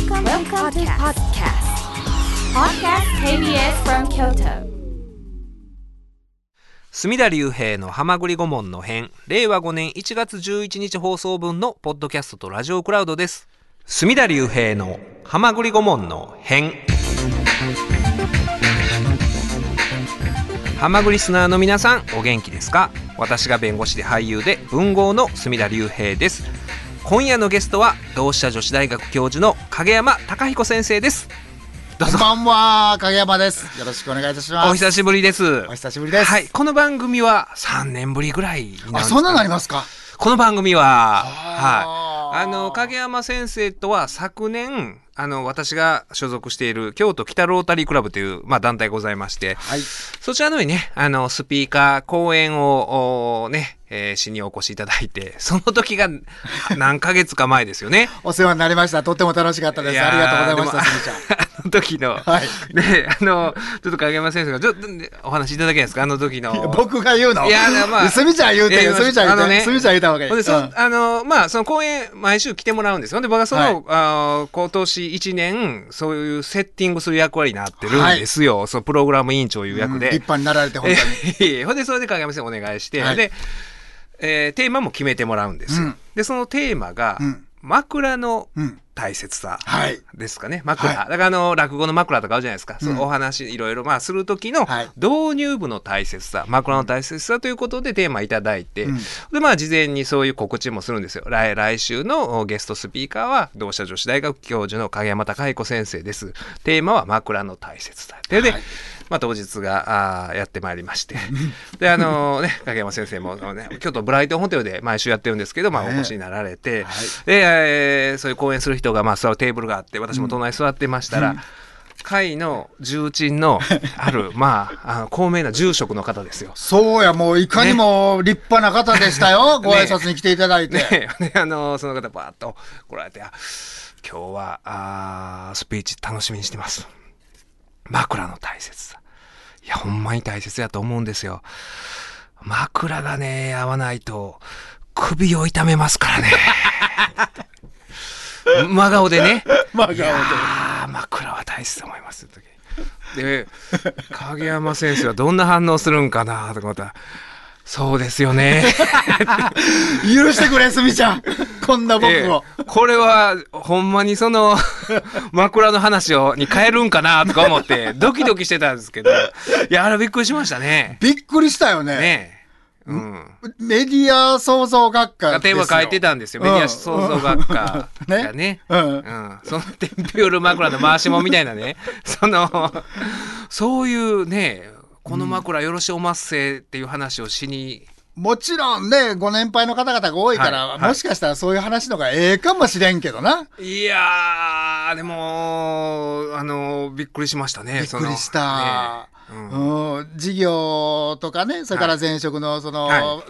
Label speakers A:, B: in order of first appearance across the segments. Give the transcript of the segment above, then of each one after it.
A: Welcome, Welcome to podcast. Podcast. KBS from Kyoto.
B: 隅田隆平の浜栗顧問の編令和5年1月11日放送分のポッドキャストとラジオクラウドです。隅田隆平の浜栗顧問の編。浜栗スナーの皆さんお元気ですか？私が弁護士で俳優で文豪の隅田隆平です今夜のゲストは同志社女子大学教授の影山隆彦先生ですどうぞ
C: こんばんは、影山です。よろしくお願いいたします。
B: お久しぶりです
C: お久しぶりです。
B: はい、この番組は3年ぶりぐらい
C: あ、そんなのありますか？
B: この番組は、はい。あの、影山先生とは昨年、あの、私が所属している京都北ロータリークラブという、まあ、団体ございまして、
C: はい。
B: そちらのにね、あの、スピーカー、講演を、おね、えーしにお越しいただいて、その時が何ヶ月か前ですよね。
C: お世話になりました。とっても楽しかったです。ありがとうございました、すみちゃん。
B: あの時の、
C: はい
B: ね、あの、ちょっと影山先生が、ちょっとお話しいただけないですか？あの時の。
C: 僕が言うの？
B: いやまあ
C: すみちゃん言うてすみちゃん言うて。
B: ね
C: すみちゃん言うた方がいい。
B: ほんでそ
C: うん
B: あのまあその公演毎週来てもらうんですよで僕はその、
C: はい
B: あー今年1年そういうセッティングする役割になってるんですよ、そのプログラム委員長いう役で、
C: 立派になられて、本当に。
B: えーほんでそれで影山先生お願いして、
C: はい
B: で、えーテーマも決めてもらうんですよ、
C: うん。
B: でそのテーマが、
C: うん。
B: 枕の
C: うん。
B: 大切さ
C: はい。
B: ですかね。枕、
C: はい。
B: だからあの落語の枕とかあるじゃないですか、そ
C: うん。
B: のお話いろいろまあする時の
C: はい。
B: 導入部の大切さ枕の大切さということでテーマいただいて、
C: うん。
B: でまあ事前にそういう告知もするんですよ。来来週のゲストスピーカーは同志社女子大学教授の影山隆彦先生です。テーマは枕の大切さ。で、で
C: はい。
B: まあ、当日があーやってまいりまして。であのね影山先生もね、京都ブライトンホテルで毎週やってるんですけど、まあ、お
C: ね
B: 越しになられて、
C: はい。
B: で、えーそういう講演する人がまあ座るテーブルがあって私も隣に座ってましたら、会の重鎮のあるまああの高名な住職の方ですよ。
C: そうや、もういかにも立派な方でしたよ。ご挨拶に来ていただいて。
B: ね、であのその方バーッと来られてあ「今日はあースピーチ楽しみにしてます」「枕の大切さ」いやほんまに大切やと思うんですよ。枕がね合わないと首を痛めますからね 真顔でね
C: 真顔で
B: いやー枕は大切と思いますって時で影山先生はどんな反応するんかなとか思ったらそうですよね
C: 許してくれ、すみちゃん。こんな僕
B: え
C: を。
B: えこれはほんまにその枕の話をに変えるんかなとか思ってドキドキしてたんですけどいやあれびっくりしましたね。
C: びっくりしたよね。
B: ねえうん、
C: メディア創造学科ですよ。
B: テーマ書いてたんですよ。メディア創造学科。がね。
C: うん。
B: うん、そのテンピュール枕の回しもんみたいなね。そのそういうねこの枕よろしおまっせっていう話をしに。
C: もちろんね、ご年配の方々が多いから、
B: はい。はい。
C: もしかしたらそういう話のがええかもしれんけどな。
B: いやーでもあのびっくりしましたね。
C: びっくりした。
B: うん。
C: うん、事業とかね、それから前職のその、
B: は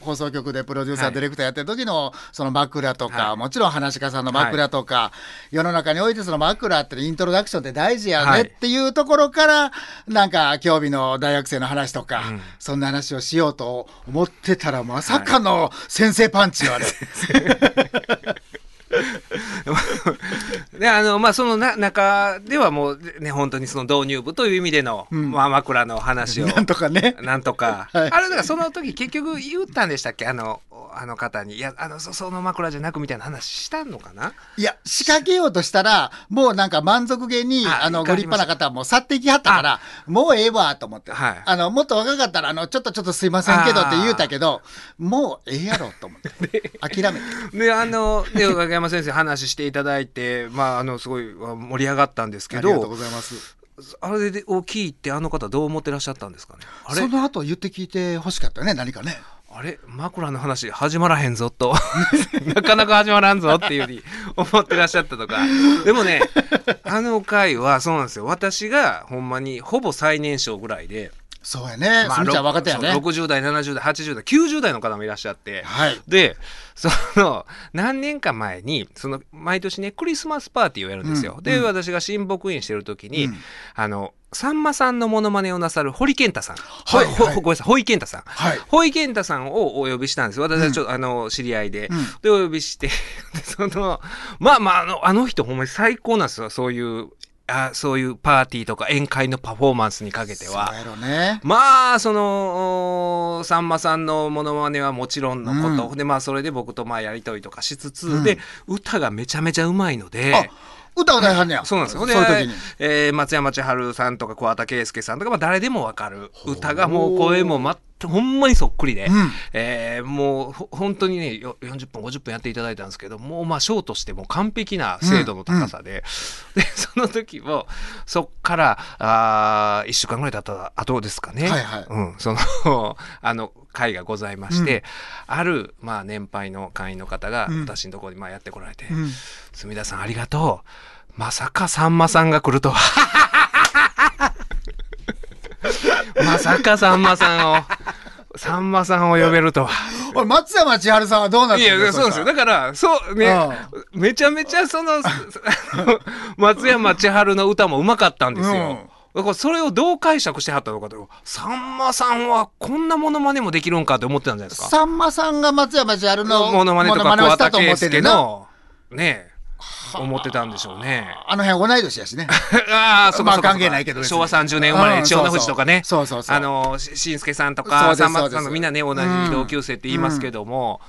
C: 放送局でプロデューサー、
B: はい。
C: ディレクターやってる時のその枕とか、
B: はい。
C: もちろん話し家さんの枕とか、世の中においてその枕ってイントロダクションって大事や
B: はい。
C: ねっていうところから、なんか興味の大学生の話とか、
B: うん。
C: そんな話をしようと思ってたらまさかの先生パンチよあれ。
B: であのまあそのな中ではもうね本当にその導入部という意味での、
C: ん。
B: まあ、枕の話を。
C: なんとかね。
B: なんとか、
C: はい。
B: あれだからその時結局言ったんでしたっけ？あのあの方にいやあのそその枕じゃなくみたいな話したのかな？い
C: や、仕掛けようとしたら、もうなんか満足げに、
B: あ
C: あの、ご立派な方はもう去っていきはったから、もうええわ、と思って。
B: はい
C: あの、もっと若かったら、あの、ちょっとちょっとすいませんけどって言うたけど、もうええやろ、と思って。諦めて。
B: であので影山先生話していただいてまああのすごい盛り上がったんですけ
C: ありがとう
B: ど
C: ございます。
B: あれでを聞いてあの方どう思ってらっしゃったんですかね？
C: その後言って聞いてほしかったよね、何かね。
B: あれ？枕の話始まらへんぞと。なかなか始まらんぞっていうふうに思ってらっしゃったとか。でもね あの回はそうなんですよ。私がほんまにほぼ最年少ぐらいで。
C: そうやね。
B: まあ
C: ちゃん若手やね。
B: そう。60代、70代、80代、90代の方もいらっしゃって、
C: はい。
B: で、その、何年か前に、その、毎年ね、クリスマスパーティーをやるんですよ。で、
C: うん。うん。
B: 私が親睦院してる時に、
C: うん。
B: あの、さんまさんのモノマネをなさる堀健太さん。
C: はいはい
B: ごめんなさい、堀健太さん。
C: はい。
B: 堀健太さんをお呼びしたんです。私はちょっと、あの、知り合いで。
C: うん
B: で、お呼びして、でその、まあまあ、あの、あの人ほんまに最高なんですよ。そういう、あそういうパーティーとか宴会のパフォーマンスにかけては
C: ね。
B: まあ、その、おさんまさんのモノマネはもちろんのこと、
C: う
B: で、まあ、それで僕とまあやりとりとかしつつ、
C: うん
B: で、歌がめちゃめちゃうまいの
C: あ
B: で、、
C: 歌歌いはんねや。
B: そうなんですよ。
C: そういう時に。
B: えー松山千春さんとか桑田佳祐さんとか、まあ、誰でもわかる歌がもう声もまほんまにそっくりで、
C: うん。
B: えーもうほ本当にねよ40分50分やっていただいたんですけどもうまあショーとしても完璧な精度の高さで、でその時もそっからあ1週間ぐらい経った後ですかね、
C: はいはい。
B: うん、その あの会がございまして、ある、まあ、年配の会員の方が
C: うん。
B: 私のところにまあやってこられて、
C: うん
B: 住田さんありがとう。まさかさんまさんが来るとは。まさかさんまさんを、さんまさんを呼べるとは。
C: おい松山千春さんはどうなって
B: いや、
C: るの
B: そうですよ。だから、そうね、めちゃめちゃその、松山千春の歌もうまかったんですよ。だからそれをどう解釈してはったのかと。さんまさんはこんなモノマネもできるんかって思ってたんじゃないですか。
C: さんまさんが松山千春の
B: モノマネとか桑田佳
C: したと思ってんね
B: 思ってたんでしょうね。
C: あの辺同い年やしね。
B: ああ、そうかそうかそうか
C: まあ関係ないけど別に
B: 昭和30年生まれ、
C: うん
B: 千代の富士とかね。
C: そうそうそう
B: あの、ししんすけさんとか、さんまさんのみんなね、同じ同級生って言いますけども、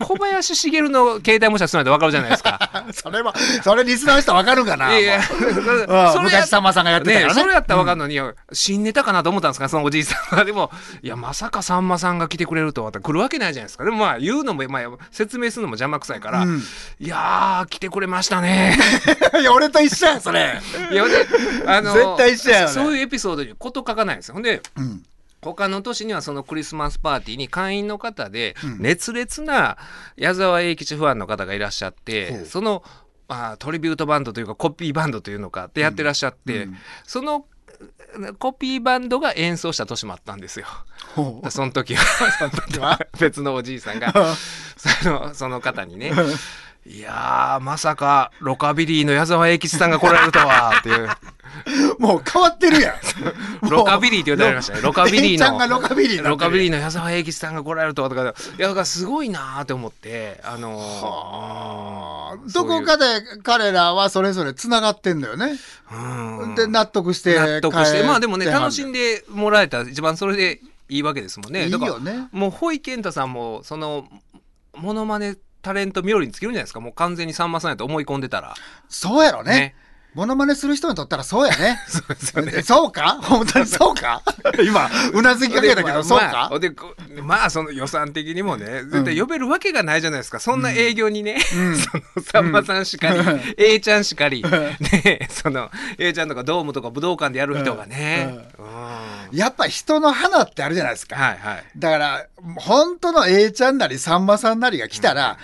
B: 小林茂の携帯模写するなんてわかるじゃないですか。
C: それは、それリスナーの人わかるかな。
B: いやいや、それや
C: 昔さんまさんがやってたからね
B: それやったらわかるのに、新ネタかなと思ったんですか、そのおじいさんは。でも、いや、まさかさんまさんが来てくれるとは、来るわけないじゃないですか。でもまあ、言うのも、まあ、説明するのも邪魔くさいから、
C: うん
B: いやー、来てくれましたね。
C: いや、俺と一緒や、それ。
B: いや、で、あの、
C: 絶対一緒やよね。
B: そういうエピソードにこと書かないんですよ。ほんで、
C: うん。
B: 他の年にはそのクリスマスパーティーに会員の方で
C: うん。
B: 熱烈な矢沢永吉ファンの方がいらっしゃって、
C: ほう。
B: そのあトリビュートバンドというかコピーバンドというのかってやってらっしゃって、
C: うん。
B: そのコピーバンドが演奏した年もあったんですよ。
C: ほう。
B: その時は。
C: その時は？
B: 別のおじいさんが。そのその方にね「いやーまさかロカビリーの矢沢永吉さんが来られるとは」っていう。
C: もう変わってるやん。
B: ロカビリーって言われましたね。ロカビリーの。
C: がロカビリー
B: ロカビリーの矢沢永吉さんが来られるとはとか、いや、だからすごいなーって思って、あのー
C: どこかで彼らはそれぞれ繋がってんだよね。
B: うん
C: で、納得して。
B: 納得して、まあでもね、楽し
C: ん
B: んでもらえたら一番それでいいわけですもんね。
C: いい
B: だから
C: よね。
B: もう、ほいけんたさんも、その、モノマネタレント冥利に尽きるんじゃないですか？もう完全にさんまさんやと思い込んでたら。
C: そうやろね。
B: ね。
C: モノマネする人にとったらそうやね。
B: そうですよね。
C: そうか？本当にそうか？今、うなずきかけたけど、そうか？
B: まあ、でこまあその予算的にもね絶対呼べるわけがないじゃないですか、そんな営業にね、
C: うん。
B: そのさんまさんしかり、
C: うん。
B: A ちゃんしかり、ね、その A ちゃんとかドームとか武道館でやる人がね、うん
C: やっぱ人の花ってあるじゃないですか。
B: はいはい
C: だから、本当の A ちゃんなりさんまさんなりが来たら、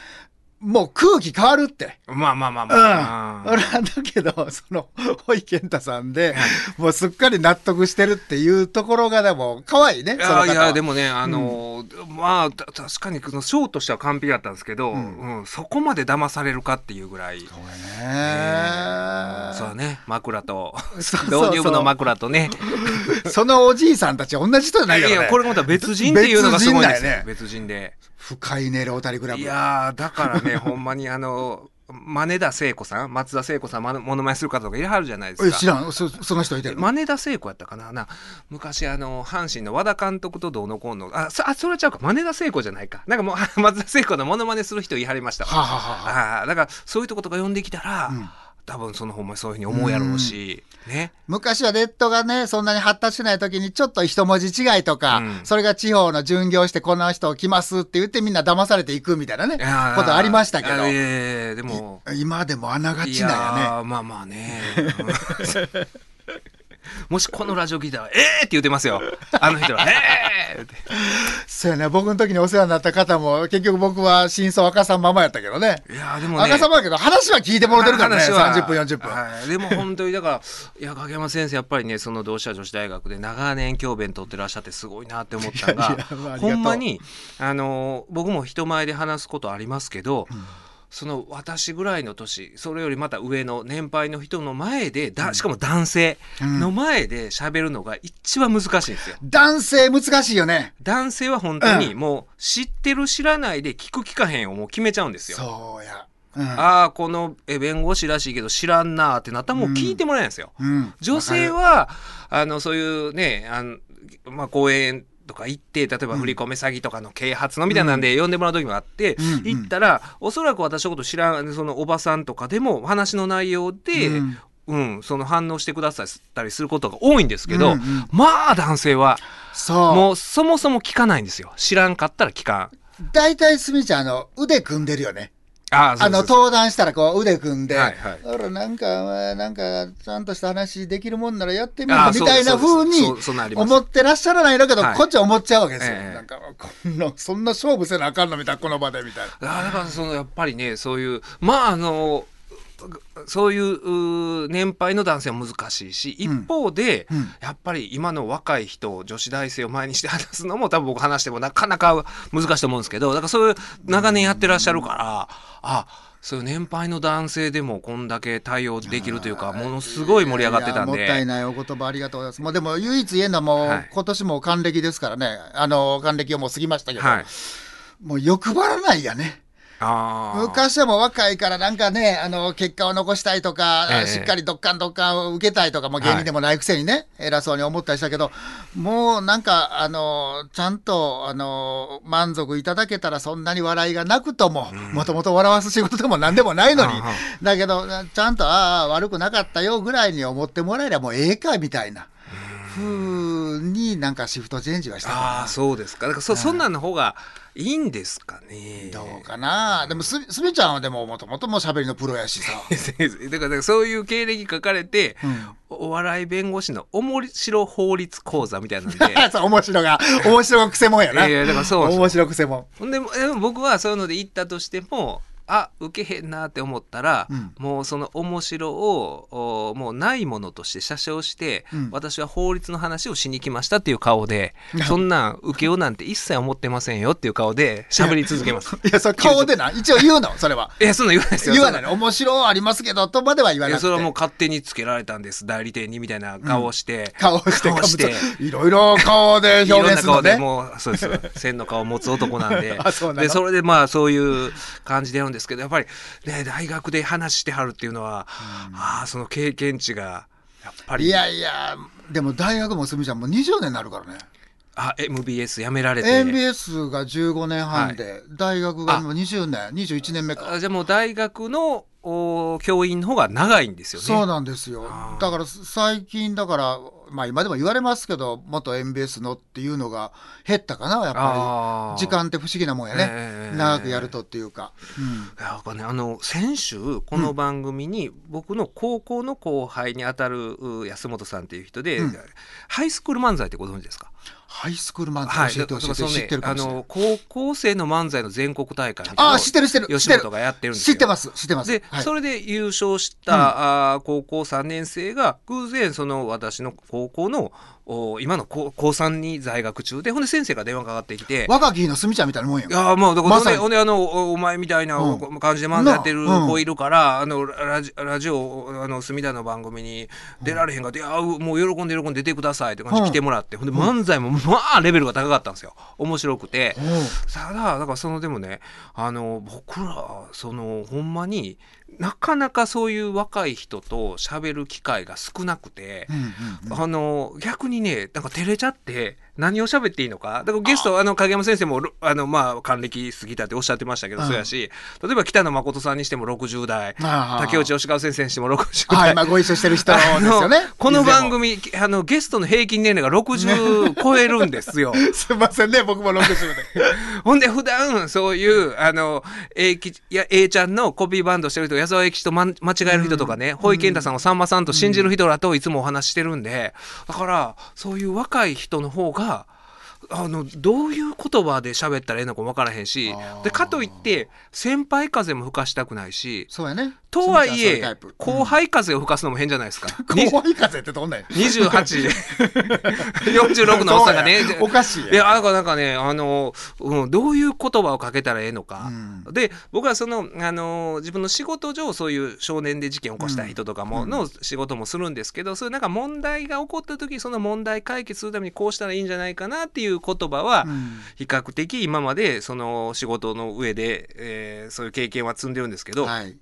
C: もう空気変わるって。
B: まあまあまあ
C: うん。
B: まあ、
C: 俺はだけど、その、ホイケンタさんで、もうすっかり納得してるっていうところがでも、可愛いね、
B: いやいやでもねあのまあた確かにそのショーとしては完璧だったんですけど、うん。そこまで騙されるかっていうぐらい。
C: そうやね
B: そうね枕と。導入部の枕とね。
C: そのおじいさんたち同じ人じゃないからね。
B: いやこれまた別人っていうのがすごいんですよ。
C: 別人だよね。
B: 別人で
C: 深いね、ロータリークラブ。
B: いやーだからね ほんまにあの真田聖子さん松田聖子さんものまねする方とかいらはるじゃないですか。
C: え知らん、そその人いてるの？
B: 真田聖子やったかな？な昔あの阪神の和田監督とどうのこうの。あそあそれはちゃうか。真田聖子じゃないか。なんかもう 松田聖子のモノマネする人言いはりました
C: あ、はあ
B: だからそういうとことか呼んできたら、
C: うん
B: 多分そのほんまにそういうふうに思うやろうし、ね
C: 昔はネットがね、そんなに発達しない時に、ちょっと一文字違いとか、
B: うん
C: それが地方の巡業して、この人来ますって言ってみんな騙されていくみたいなね、ことありましたけど
B: いやいやいやでも
C: 今でもあなが
B: い
C: ちなんやね。
B: まあまあね。もしこのラジオ聞いたら、えーって言ってますよ。あの人は、えーって。
C: そうやね、僕の時にお世話になった方も、結局僕は真相赤さんままやったけどね。
B: いやでもね。
C: 赤さんまやけど、話は聞いてもらってるからね、
B: 話は
C: 30分、40分。
B: はい、でも本当にだからいや影山先生やっぱりねその同志社女子大学で長年教鞭取ってらっしゃってすごいなって思ったのが
C: いやいやまあ
B: ほんまにあの僕も人前で話すことありますけど、その私ぐらいの年それよりまた上の年配の人の前でだしかも男性の前で喋るのが一番難しいんですよ。
C: 男性難しいよね。
B: 男性は本当にもう知ってる知らないで聞く聞かへんをもう決めちゃうんですよ。
C: そうや。うん。
B: ああこのえ弁護士らしいけど知らんなーってなったらもう聞いてもらえないんですよ。
C: うん
B: 女性はあのそういうねあの、まあ、公園とか行って例えば振り込め詐欺とかの啓発のみたいなんで呼んでもらう時もあって、行ったらおそらく私のこと知らんそのおばさんとかでも話の内容で、
C: う
B: うんんその反応してくださったりすることが多いんですけど、
C: うんうん
B: まあ男性は
C: そう。
B: もうそもそも聞かないんですよ知らんかったら聞かん。
C: 大体すみちゃん、あの、腕組んでるよね。
B: あ
C: あの、登壇したらこう腕組んで、
B: はいはい。
C: あら、なんか、まあなんか、ちゃんとした話できるもんならやってみよう
B: あ
C: みたいな
B: そう
C: に思ってらっしゃらないんだけど、
B: はい。
C: こっちは思っちゃうわけですよ。
B: ええ。
C: なんか、こんな、そんな勝負せなあかんのみたいな、この場でみたいな。
B: あだからそのやっぱりねそういうまああのそういううー年配の男性は難しいし一方で、
C: うん。
B: やっぱり今の若い人女子大生を前にして話すのも多分僕話してもなかなか難しいと思うんですけどだからそういう長年やってらっしゃるからあそういう年配の男性でもこんだけ対応できるというかものすごい盛り上がってたん
C: いやもったい
B: で。
C: ないお言葉ありがとうございます。もうでも唯一言えるのはもう、
B: はい
C: 今年も還暦ですからね。あの、還暦をもう過ぎましたけど、
B: はい、
C: もう欲張らないやね。昔はもう若いからなんかね、あの、結果を残したいとか、
B: ええ。
C: しっかりどっかんどっかん受けたいとか、もう芸人でもないくせにね、偉そうに思ったりしたけど、もうなんか、あの、ちゃんと、あの、満足いただけたらそんなに笑いがなくとも、もともと笑わす仕事でも何でもないのにだけど、ちゃんと、ああ、悪くなかったよぐらいに思ってもらえればもうええか、みたいな。ふうになんかシフトチェンジはしたかな。
B: あーそうですか。だからそ,、そんなんの方がいいんですかね。
C: どうかな。でもすすみちゃんはでももともともう喋りのプロやしさ。
B: だからそういう経歴書かれて、
C: うん。
B: お笑い弁護士の面白法律講座みたいなんで。
C: そう面白が面白がくせもんやな。
B: いやだからそう
C: 面白くせもん。
B: ほんでもでも僕はそういうので行ったとしてもあ受けへんなって思ったら、
C: うん
B: もうその面白をおもうないものとして写真して、
C: うん
B: 私は法律の話をしに来ましたっていう顔でそんなん受けようなんて一切思ってませんよっていう顔で喋り続けます。
C: いや、それ顔でな、一応言うの、それは。
B: いやそんなん言わないですよ。
C: 言わないの。面白ありますけど、とまでは言わな。
B: いやそれはもう勝手につけられたんです代理店にみたいな顔をして、
C: 顔して、
B: 顔して
C: いろいろ顔で
B: いろん
C: 表
B: な顔で
C: 現するのね。
B: もうそうです線の顔を持つ男なんで
C: あそうなの
B: でそれでまあそういう感じでやるんですけどやっぱり、ね、大学で話してはるっていうのは、ああその経験値がやっぱり
C: いやいや、でも大学もすみちゃんもう20年になるからね。
B: あ MBS 辞められて
C: MBS が15年半で、大学がもう20年、21年目か。
B: あじゃあもう大学のお教員の方が長いんですよね。
C: そうなんですよだから最近だからまあ今でも言われますけど元 MBS のっていうのが減ったかなやっぱり。時間って不思議なもんやね、
B: ええ
C: 長くやるとっていうか、うん。
B: いやなんかね、あの先週この番組に僕の高校の後輩にあたるう安本さんっていう人で、
C: うん。
B: ハイスクール漫才ってご存知ですか？
C: ハイスクール漫
B: はい、
C: 才教えて教えて知ってるか
B: あ
C: もしれない。
B: の高校生の漫才の全国大会
C: ああ知ってる知ってる。
B: 吉本がやってるんですよ。
C: 知ってます知ってます。
B: で、
C: はい。
B: それで優勝した、あー高校3年生が偶然その私の高校のお今の高高3に在学中でほんで先生が電話かかってきて
C: 若き日のすみちゃんみたいなもんや
B: いやもうだから
C: ま
B: ほんであのおお前みたいな
C: うん。
B: 感じで漫才やってる子いるから、あのラジラジオあの隅田の番組に出られへんかって「いやもう喜んで喜んで出てください」って感じで来てもらって、ほんで漫才もまあレベルが高かったんですよ。面白くて。ただだからそのでもねあの僕らそのほんまになかなかそういう若い人と喋る機会が少なくて。
C: うんうんうん。
B: あの逆ににねなんか照れちゃって何を喋っていいのか？だからゲストあ。の影山先生もろあのまあ還暦過ぎたっておっしゃってましたけど、
C: うん。
B: そうやし。例えば北野誠さんにしても60代。竹内吉川先生にしても60代。
C: はい、まあご一緒してる人ですよね。
B: この番
C: 組。
B: 組あのゲストの平均年齢が60超えるんですよ。
C: すいませんね、僕も60で。
B: ほんで普段そういうあの A きいや A ちゃんのコピーバンドしてる人矢沢永吉と、ま、間違える人とかね、ホイケンタさんをさんまさんと信じる人らといつもお話ししてるんでだからそういう若い人の方があのどういう言葉で喋ったらええのか分からへんしでかといって先輩風も吹かしたくないし
C: そうやね。
B: とはいえ後輩風を吹かすのも変じゃないですか。
C: う ん後輩風ってどんなんや。
B: 28 46 のおっさんがね
C: おかしい
B: いやなんかなんかねあの、うん、どういう言葉をかけたらええのか、
C: うん。
B: で僕はそのあの自分の仕事上そういう少年で事件を起こした人とかも、
C: うん。
B: の仕事もするんですけどそういうなんか問題が起こった時その問題解決するためにこうしたらいいんじゃないかなっていう言葉は、
C: うん。
B: 比較的今までその仕事の上で、えーそういう経験は積んでるんですけど、
C: はい。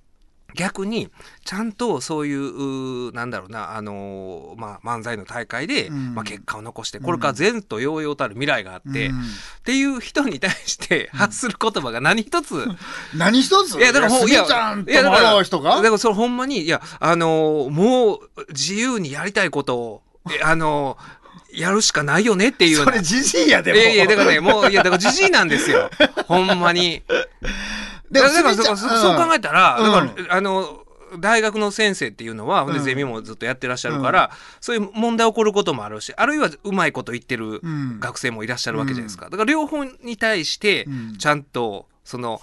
B: 逆にちゃんとそういうなんだろうな、あのーまあ、漫才の大会で、
C: うん。
B: まあ、結果を残してこれから前途洋々たる未来があって、
C: うん。
B: っていう人に対して発する言葉が何一つ、
C: 何一つ？
B: いやだからほん
C: すみちゃんとも
B: いやだからだからそれほんまにいやあのーもう自由にやりたいことをえあのーやるしかないよねっていう
C: それじじいやでも。
B: いやいやだからねもういやだからじじいなんですよ。ほんまに。
C: でも
B: そう考えたら、
C: うん。
B: だからあの大学の先生っていうのは、ゼミもずっとやってらっしゃるから、そういう問題起こることもあるしあるいはうまいこと言ってる
C: うん。
B: 学生もいらっしゃるわけじゃないですか、だから両方に対して
C: うん。
B: ちゃんとその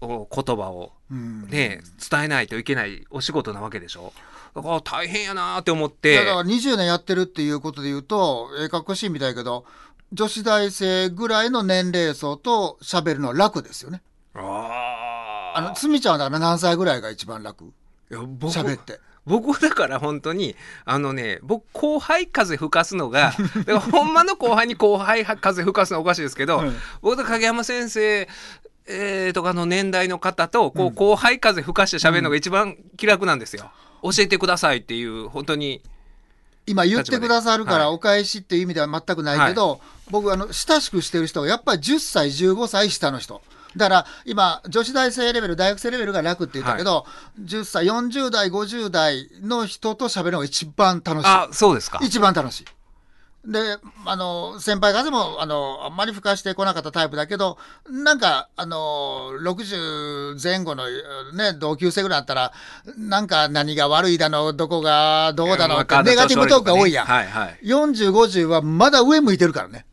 B: お言葉を
C: うん。
B: ね、伝えないといけないお仕事なわけでしょ。だから大変やなーって思っ
C: だ
B: て
C: から20年やってるっていうことで言うと、ええかっこしいみたいやけど、女子大生ぐらいの年齢層と喋るのは楽ですよね。
B: あ
C: あの、すみちゃんはだから何歳ぐらいが一番楽？喋って。
B: 僕だから本当にあのね僕後輩風吹かすのが だからほんまの後輩に後輩風吹かすのはおかしいですけど、
C: うん
B: 僕と影山先生えーとかの年代の方とこう後輩風吹かして喋るのが一番気楽なんですよ。教えてくださいっていう本当に。
C: 今言ってくださるか
B: はい
C: らお返しっていう意味では全くないけど、僕あの親しくしてる人はやっぱり10歳15歳下の人だから今女子大生レベル大学生レベルが楽って言ったけど、10歳40代50代の人と喋るのが一番楽し
B: あそうですか。
C: い一番楽しい。であの先輩風もあのあんまり吹かしてこなかったタイプだけどなんかあの60前後の、ね、同級生ぐらいだったらなんか何が悪いだのどこがどうだのってネガティブトークが多いやん、
B: はいはい。
C: 4050はまだ上向いてるからね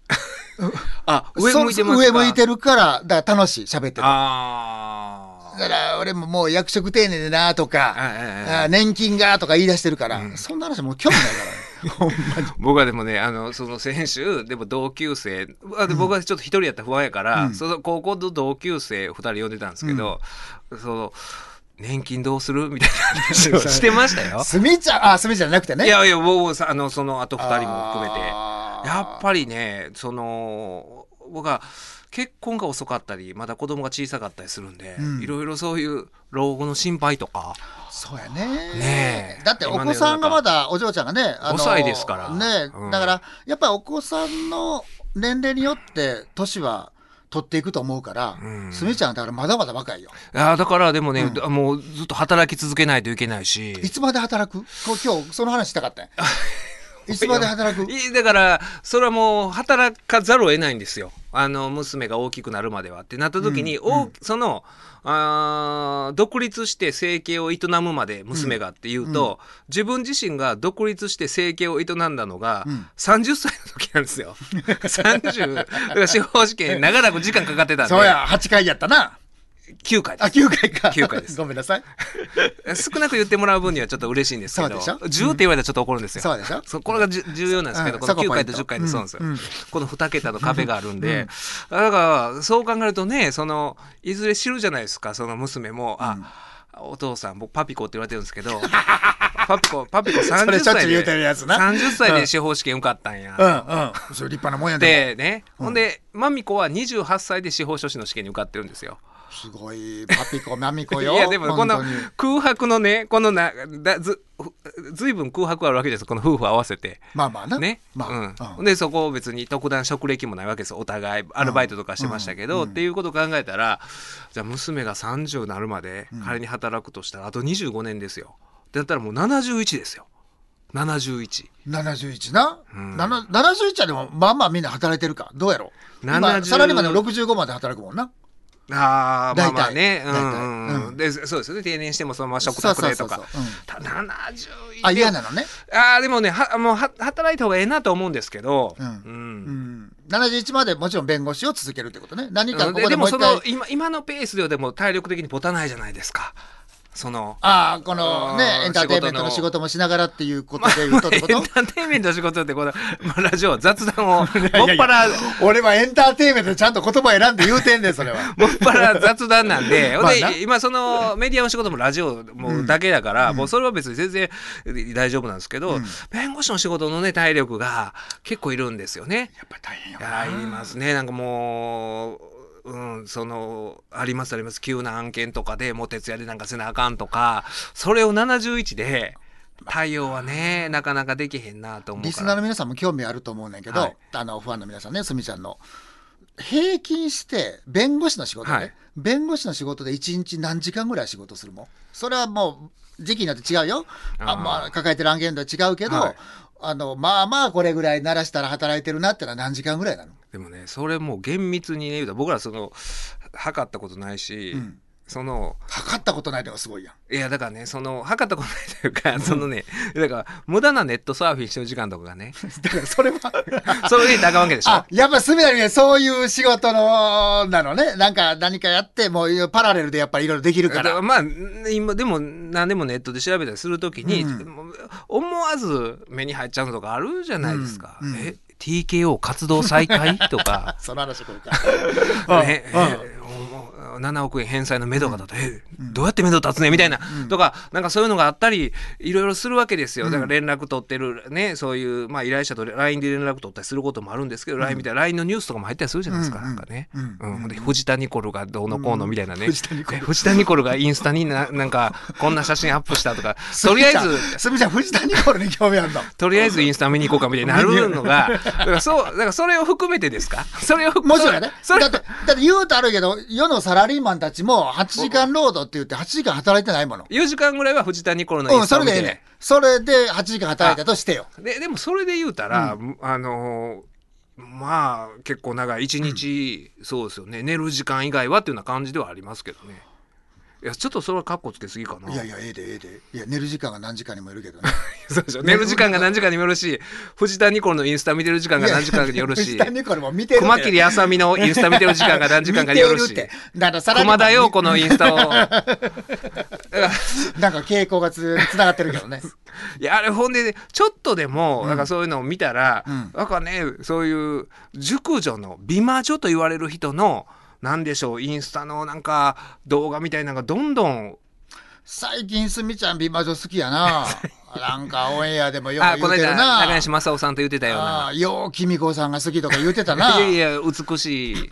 B: あ 上向いてます
C: 上向いてるからだから楽しい喋ってて
B: あ
C: だから俺ももう役職定年でなとか、
B: ええ
C: あ年金がとか言い出してるから、そんな話もう興味ないから。
B: 僕はでもねあのその先週でも同級生あで僕はちょっと一人やったら不安やから、
C: うん。
B: その高校の同級生二人呼んでたんですけど、その年金どうする？みたいな話をしてましたよ。
C: すみちゃんあすみちゃんじゃなくてね。
B: いやいや僕さあのそのあと二人も含めて。やっぱりねその僕は結婚が遅かったりまだ子供が小さかったりするんで、
C: うん。
B: いろいろそういう老後の心配とか。
C: そうやね。
B: ねえ。
C: だってお子さんがまだお嬢ちゃんがねあ
B: 5歳ですから。
C: ね、
B: うん。
C: だからやっぱりお子さんの年齢によって年は取っていくと思うから、
B: うん。
C: すみちゃんはだからまだまだ若いよ。
B: いやだからでもね、
C: う
B: もうずっと働き続けないといけないし。
C: いつまで働く？今日その話したかったん？やいつまで働く？
B: いだからそれはもう働かざるを得ないんですよ。あの娘が大きくなるまではってなった時に、
C: うん
B: おそのあー独立して生計を営むまで娘がっていうと、自分自身が独立して生計を営んだのが、
C: うん。
B: 30歳の時なんですよ。30だから司法試験長らく時間かかってたんで。
C: そうや8回やったな
B: 9回
C: あ
B: です。
C: 9回か。
B: 9回です。
C: ごめんなさい。
B: 少なく言ってもらう分にはちょっと嬉しいんですけど
C: そうでしょ
B: ？10って言われたらちょっと怒るんですよ。
C: そうでしょ？
B: そうこれが重要なんですけど、
C: うん。
B: この9回と
C: そこポイント
B: 10回でそうなんですよ、この2桁の壁があるんで、だからそう考えるとねそのいずれ知るじゃないですかその娘も、あお父さん僕パピコって言われてるんですけど。パピコパピコ
C: それ
B: 30歳で
C: しょっちゅう言うてるやつな。
B: 30歳で司法試験受かったんや、
C: うんうん。それ立派なもんやで。
B: でね、ほんで、マミコは28歳で司法書士の試験に受かってるんですよ。
C: すごいパピコマミコ
B: い
C: よ
B: やでもこの空白のねこのなだずずいぶん空白あるわけですこの夫婦合わせて。
C: まあまあな。
B: ね、
C: まあ、
B: うん。
C: うん。
B: でそこ別に特段職歴もないわけですお互いアルバイトとかしてましたけど、
C: うん。
B: っていうことを考えたらじゃあ娘が30になるまで
C: うん。
B: 仮に働くとしたらあと25年ですよ。ってなったらもう71ですよ。71
C: 71な、
B: うん。
C: なな71はでもまあまあみんな働いてるか。どうやろ今
B: 70
C: サラリーマンでも65まで働くもんな
B: あーまあまあね。うんうんでそうですよね。定年してもそのまま食卓でとか。
C: そうそうそう。そううん
B: た71
C: あ嫌なのね。
B: あーでもねはもうは働いた方がええなと思うんですけど、
C: うん。
B: うん。
C: うん。71までもちろん弁護士を続けるってことね。何かここ
B: ででもそ
C: でもう一回。
B: の今今のペースででも体力的に持たないじゃないですかその
C: ああこのねエンターテインメントの仕事もしながらっていうことで言うとってこと？
B: エンターテインメントの仕事ってこの、まあ、ラジオ雑談を もっぱら
C: 俺はエンターテインメントでちゃんと言葉選んで言うてんねんそれは。
B: もっぱら雑談なんで、で今そのメディアの仕事もラジオもだけだから、もうそれは別に全然大丈夫なんですけど、
C: うん。
B: 弁護士の仕事のね体力が結構いるんですよね。
C: やっぱり大変よ
B: いやいりますね。なんかもう。うん、そのありますあります。急な案件とかでもう徹夜でなんかせなあかんとかそれを71で対応はねなかなかできへんなと思う
C: リスナーの皆さんも興味あると思うねんけど、
B: はい。
C: あのファンの皆さんねすみちゃんの。平均して弁護士の仕事ね、
B: はい。
C: 弁護士の仕事で1日何時間ぐらい仕事するもん？それはもう時期によって違うよ。あまあ、抱えてる案件とは違うけど、
B: はい
C: あのまあまあこれぐらい鳴らしたら働いてるなってのは何時間ぐらいなの、
B: でもねそれもう厳密にね僕らその測ったことないし、
C: うん
B: その
C: 測ったことないのがすごいやん。
B: いやだからねその測ったことないというかそのねだから無駄なネットサーフィンしてる時間とかがね。
C: だからそれは。
B: それで高わけでしょ。
C: あやっぱすみだにねそういう仕事のなのね。なんか何かやってもうパラレルでやっぱりいろいろできるから。
B: まあ今でも何でもネットで調べたりするときに、
C: うん。
B: 思わず目に入っちゃうのとかあるじゃないですか。
C: うんうん。
B: え TKO 活動再開？とか。
C: その話これか
B: ね7億円返済の目処が立って、えどうやって目処立つねみたいな、とかなんかそういうのがあったりいろいろするわけですよ。だから連絡取ってるねそういう、まあ、依頼者と LINE で連絡取ったりすることもあるんですけど、LINE みたいな LINE のニュースとかも入ったりするじゃないですか、
C: うん
B: なんかね、
C: う
B: うんで藤田ニコルがどうのこうのみたいなね、
C: 藤田ニコル
B: がインスタにな なんかこんな写真アップしたとか。とりあえず
C: すみちゃん。藤田ニコルに興味あるの。
B: とりあえずインスタ見に行こうかみたいになるのが だからそうだからそれを含めてですか？それを含
C: もちろんやね。
B: それ
C: だってだって言うとあるけど世のサラリーマンたちも8時間労働って言って8時間働いてないもの。
B: 4時間ぐらいは藤田ニコルのイスタを見て、
C: それでええね。んそれで8時間働いたとしてよ。
B: ででもそれで言うたら、あのーまあ結構長い一日、そうですよね。寝る時間以外はっていうような感じではありますけどねいやちょっとそれはカッコつけすぎかな。い
C: やいやええでええで。いや寝る時間が何時間にもよるけどね。
B: そうでしょ寝る時間が何時間にもよるし藤田ニコルのインスタ見てる時間が何時間によるし熊切あさみのインスタ見てる時間が何時間かによるし熊田陽子のインスタを。
C: なんか傾向がつつながってるけどね。
B: いやあれほんでちょっとでも、なんかそういうのを見たら、
C: うん。
B: なんかねそういう熟女の美魔女と言われる人のなんでしょうインスタのなんか動画みたいなのがどんどん。
C: 最近すみちゃん美魔女好きやな。なんかオンエアでもよく言うてるな。
B: 中西正夫さんと言ってたよう
C: あ
B: な。
C: あようきみこさんが好きとか言うてたな。
B: いやいや美しい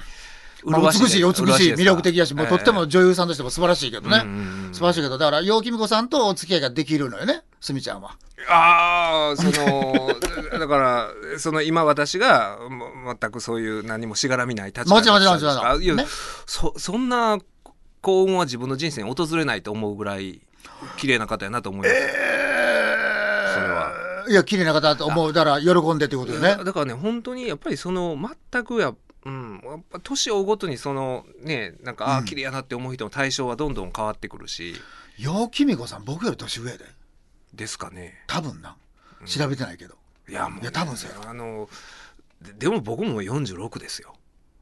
C: まあ、美しい 美しい魅力的やし、もうとって
B: も
C: も女優さんとしても素晴らしいけどね、素晴らしいけどだから陽気美子さんとお付き合いができるのよねすみちゃんは。
B: ああその だからその今私がも全くそういう何もしがらみない立場
C: もちろんもちろんもちろん。
B: いや
C: ね。
B: そそんな幸運は自分の人生に訪れないと思うぐらい綺麗な方やなと思います、それは。い
C: や綺麗な方だと思う。だから喜んでってことよね。
B: だだからね本当にやっぱりその全くやうん、やっぱ年を追うごとにそのねなんかああ
C: うん。
B: 綺麗やなって思う人の対象はどんどん変わってくるし。
C: 陽気美子さん僕より年上やで
B: ですかね。
C: 多分な。調べてないけど、
B: いやもう、
C: いや多分そうや
B: あのででも僕も46ですよ。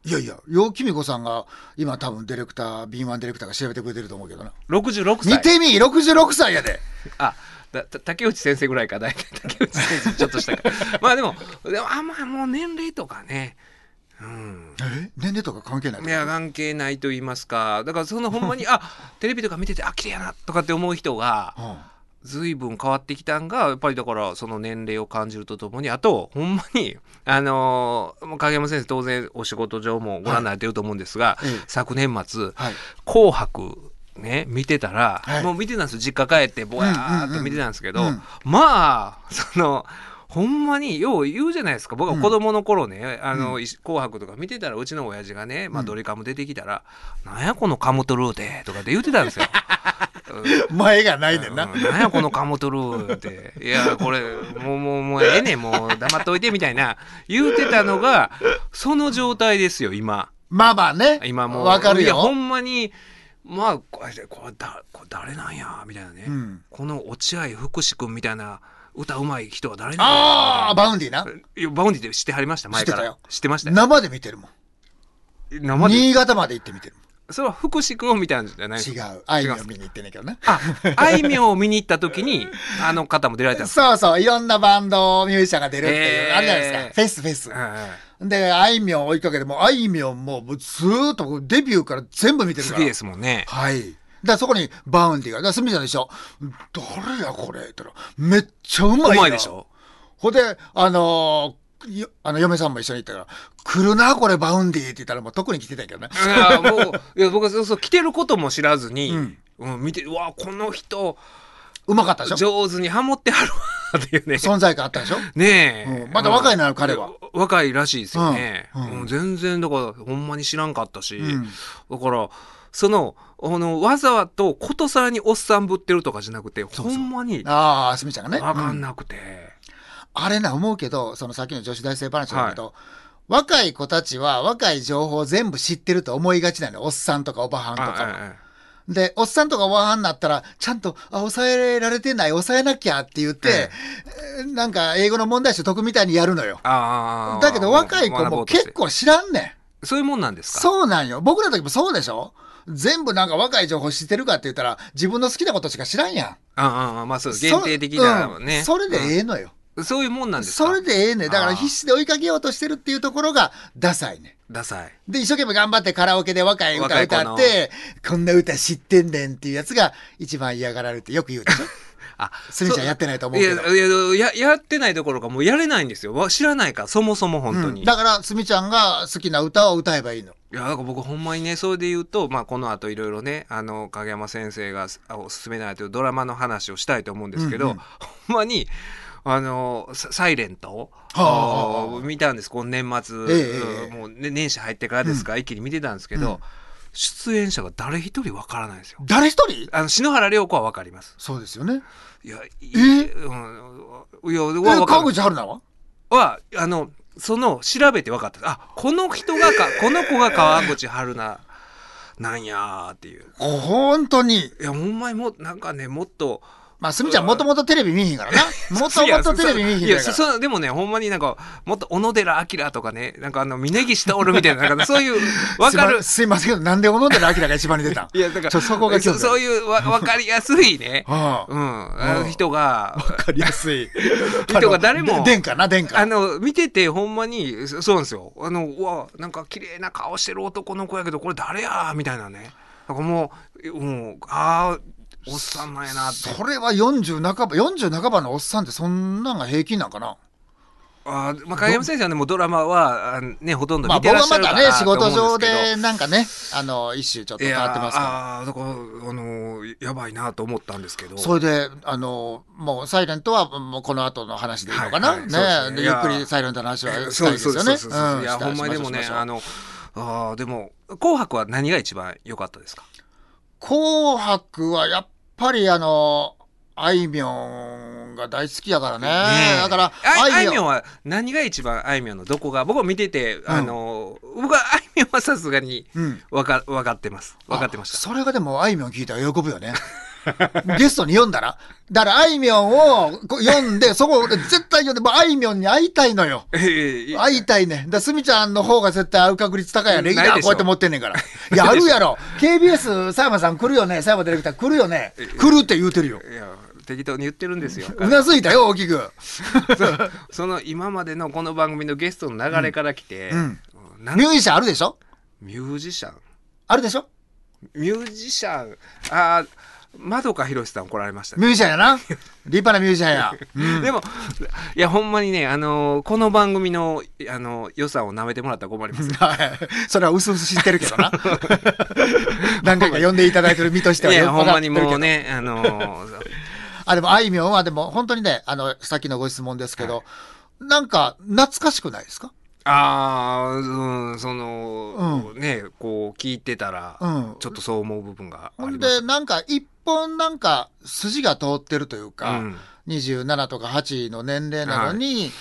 C: いやいや陽気美子さんが今多分ディレクター敏腕ディレクターが調べてくれてると思うけどな。
B: 66歳。
C: 見てみ66歳やで。
B: あだた竹内先生ぐらいか大体 竹内先生ちょっとしたか。まあでもでもあんまあもう年齢とかね。うん。
C: え？年齢とか関係ない
B: いや関係ないと言いますか。だからそのほんまにあテレビとか見ててあ綺麗やなとかって思う人が
C: うん
B: 随分変わってきたんがやっぱりだからその年齢を感じるとともにあとほんまにあのー影山先生当然お仕事上もご覧になってると思うんですが、
C: ええ
B: 昨年末
C: はい「
B: 紅白」ね見てたら、
C: はい。
B: もう見てたんですよ実家帰ってぼやーっと見てたんですけど、
C: うんうんうん。
B: まあそのほんまによう言うじゃないですか僕は子供の頃ね「あのい紅白」とか見てたらうちの親父がね、まあ、ドリカム出てきたら「なんやこのカムトルーテ」とかって言ってたんですよ。
C: 前がないねんな。
B: うんなんやこのカムトルーって。いや、これ、もう、もう、もう、ええねん、もう、黙っといて、みたいな、言うてたのが、その状態ですよ、今。
C: まあまあね。
B: 今もう。
C: わかる
B: いや、ほ
C: よ。
B: んまに、まあ、これ、これ、だ、これ誰なんや、みたいなね。
C: うん
B: この落合福士君みたいな、歌うまい人は誰なんや
C: ああ、 Vaundyな。
B: いや Vaundyで知ってはりました、前から。
C: 知ってたよ
B: 知ってましたよ。
C: 生で見てるもん。
B: 生で？
C: 新潟まで行って見てるもん。
B: それは福士君を見たんじゃない
C: 違う。あいみょん見に行ってんねんけどな。
B: あ、あいみょんを見に行った時に、あの方も出られたんです
C: そうそう、いろんなバンドミュージシャンが出るっていう、
B: えー
C: あるじゃないですか。フェスフェス。
B: はい
C: で、あいみょん追いかけて、もうあいみょんもうずーっとデビューから全部見てるから。
B: 好きですもんね。
C: はい。だそこに Vaundyが、だすみちゃんでしょ。誰やこれ？って言ったら、めっちゃうまいな。
B: うまいでしょ？
C: ほんで、あのーよあの、嫁さんも一緒に行ったから、来るな、これ、 Vaundyって言ったら、もう特に来てたけどね。
B: いや、もう、いや、僕はそうそう、来てることも知らずに、
C: うん。
B: うん、見て、うわ、この人、
C: うまかったでしょ？
B: 上手にハモってはるわ、っていうね。
C: 存在感あったでしょ？
B: ねえ、
C: うん。まだ若いのよ彼は。
B: 若いらしいですよね。
C: うん。うん。
B: うん全然、だから、ほんまに知らんかったし、
C: うん。
B: だから、その、あの、わざとことさらにおっさんぶってるとかじゃなくて、ほんまに、
C: ああ、すみちゃんがね。
B: わか
C: うん
B: んなくて。
C: あれな、思うけど、そのさっきの女子大生話だけど、若い子たちは若い情報を全部知ってると思いがちなのよ。おっさんとかおばはんとかは。
B: あ
C: で、おっさんとかおばはんになったら、ちゃんと、あ、抑えられてない、抑えなきゃって言って、えーなんか英語の問題集解くみたいにやるのよ。
B: ああ
C: だけど若い子も結構知らんねん。
B: そういうもんなんですか？
C: そうなんよ。僕らの時もそうでしょ？全部なんか若い情報知ってるかって言ったら、自分の好きなことしか知らんやん。
B: あああまあそう限定的な
C: そ,、
B: ね、
C: うん、それでええのよ。
B: うん。そういうもんなんですか？
C: それでええねんだから必死で追いかけようとしてるっていうところがダサいね。ん
B: ダサい。
C: で、一生懸命頑張ってカラオケで若い歌歌って、こんな歌知ってんねんっていうやつが一番嫌がられてよく言うでしょ
B: あ
C: スミちゃんやってないと思うけど。
B: いやいやややってないどころかもうやれないんですよ。わ知らないからそもそも本当に、
C: うん。だから、すみちゃんが好きな歌を歌えばいいの。
B: いやだから僕ほんまにねそれで言うと、まあ、この後いろいろねあの影山先生があおすすめないというドラマの話をしたいと思うんですけど、
C: うんうん。
B: ほんまにあのササイレント
C: はあ
B: 見たんです。この年末、
C: ええええ。
B: もう、ね、年始入ってからですか、一気に見てたんですけど、
C: うん
B: 出演者が誰一人わからないんですよ。
C: 誰一人？
B: あの篠原涼子はわかります。
C: そうですよね。
B: いや、い
C: え？
B: うん、いや、
C: え
B: わ
C: 川
B: る
C: 口春奈は？
B: は、あの、その、調べて分かった。あ、この人がか、この子が川口春奈なんやーっていう。
C: 本当に。
B: いや、ほんまにもう、なんかね、もっと、
C: まあ、すみちゃんもともとテレビ見えへんからな。もともとテレビ見えへん
B: いや、
C: から。
B: そそでもね、ほんまになんか、もっと小野寺明とかね、なんかあの、峯岸徹みたいな、なんかそういう、わかる。
C: すいませんけど、なんで小野寺明が一番に出たん？
B: いや、だから、
C: そこが
B: そそういうわ、わかりやすいね、
C: は あ
B: うん、人が、
C: わかりやすい。
B: 人が誰も
C: で殿下な、殿下。
B: あの、見ててほんまに、そそうなんですよ。あの、うわ、なんか綺麗な顔してる男の子やけど、これ誰や？みたいなね。なんかもう、もう、ああ、おっさんなんやなって。
C: それは40半ば、40半ばのおっさんってそんなんが平均なんかな？
B: あーまあ、影山先生はね、もうドラマは、あね、ほとんど
C: まあ
B: 見てらっしゃ
C: 僕はまたね、
B: るかなと
C: 仕事上
B: で
C: なんかね、あの、一種ちょっと変わってますか
B: ああーだから、あのやばいなと思ったんですけど。
C: ら。それで、あの、もう、サイレントは、もうこの後の話でいいのかな、
B: はいはいね
C: ねでゆっくりサイレントの話はしたいですよね。
B: いや、ほんまにでもね、あの、あーでも、紅白は何が一番良かったですか？
C: 紅白はやっぱりあの、あいみょんが大好きやからね。だから、
B: あいあいみょんは何が一番あいみょんのどこが？僕は見てて、あの僕はあいみょんはさすがに
C: うん。
B: 分か分かってます分かってました
C: あそれがでもあいみょん聞いたら喜ぶよね。ゲストに読んだら？だからあいみょんを読んで、そこで絶対読んで、もうあいみょんに会いたいのよ。
B: ええ
C: 会いたいね。だすみちゃんの方が絶対会う確率高いやん。レギュラーこうやって持ってんねんから。いや、あるやろ。KBS 佐山さん来るよね。佐山ディレクター来るよね。来るって言うてるよ。
B: いや適当に言ってるんですよ
C: うなずいたよ、大きく。
B: その今までのこの番組のゲストの流れから来て、
C: うんミュージシャンあるでしょ？
B: ミュージシャン
C: あるでしょ？
B: ミュージシャンあーまどかひろしさん怒られましたね
C: ミュージシャンやな。立派なミュージシャンや。うん
B: でも、いや、ほんまにね、あのーこの番組の、あの良さを舐めてもらったら困りますよ。
C: はい。それは薄々知ってるけどな。何回か呼んでいただいてる身としてはいよ
B: や、
C: く
B: ほんまに
C: わかってるけど
B: もうね、あのー
C: あ、でも、あいみょんはでも、本当にね、あの、さっきのご質問ですけど、なんか、懐かしくないですか？
B: ああ、うん、その、
C: う
B: ね、こう聞いてたら、
C: うん
B: ちょっとそう思う部分があります。
C: で、なんか、一本なんか、筋が通ってるというか、
B: うん
C: 27とか8の年齢なのに、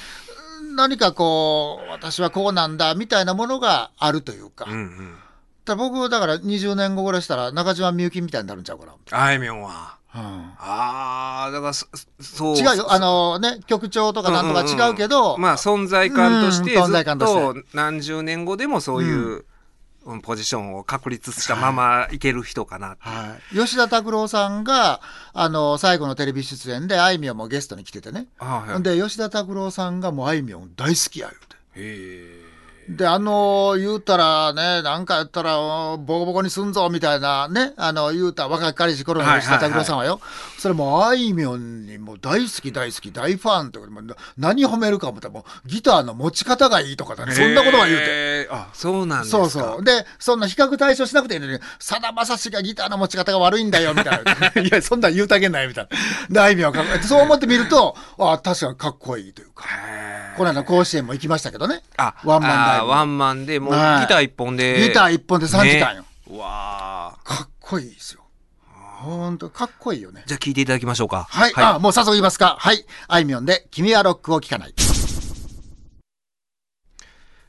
C: 何かこう、私はこうなんだ、みたいなものがあるというか。
B: うんうん。
C: 僕、だから20年後ぐらいしたら、中島みゆきみたいになるんちゃうか
B: あいみょんは。
C: な。
B: ああ、だからそ、そう。
C: 違うよ。あのね、局長とかなんとか違うけど、
B: まあ存在感として
C: うん存
B: ずっ
C: 在感として
B: と何十年後でもそういううんポジションを確立したままいける人かな
C: はい、吉田拓郎さんが、あの、最後のテレビ出演で、あいみょんもゲストに来ててね。
B: あはい
C: で、吉田拓郎さんがもうあいみょん大好きや言うて。
B: へえ
C: で、あの、言うたらね、なんかやったら、ボコボコにすんぞ、みたいなね、あの、言うた若かりし頃の吉田拓郎さんはよ、それもうあいみょんにもう大好き大好き、大ファンとか、もう何褒めるか思ったら、もうギターの持ち方がいいとかだね、そんなことは言うて。
B: あそうなんですか
C: そうそう。で、そんな比較対象しなくていいのに、さだまさしがギターの持ち方が悪いんだよ、みたいな。いや、そんなん言うたげんない、みたいな。で、あいみょんそう思ってみると、あ確かにかっこいいというか。この間甲子園も行きましたけどね。
B: あ
C: ワンマンライブ
B: あーワンマンでもうギ
C: はい
B: ター一本で
C: ギター一本で3時間よ。
B: わー
C: かっこいいですよ。ほんと、かっこいいよね。
B: じゃあ聞いていただきましょうか
C: はい。あ、もう早速言いますか。はい。あいみょんで、君はロックを聴かない。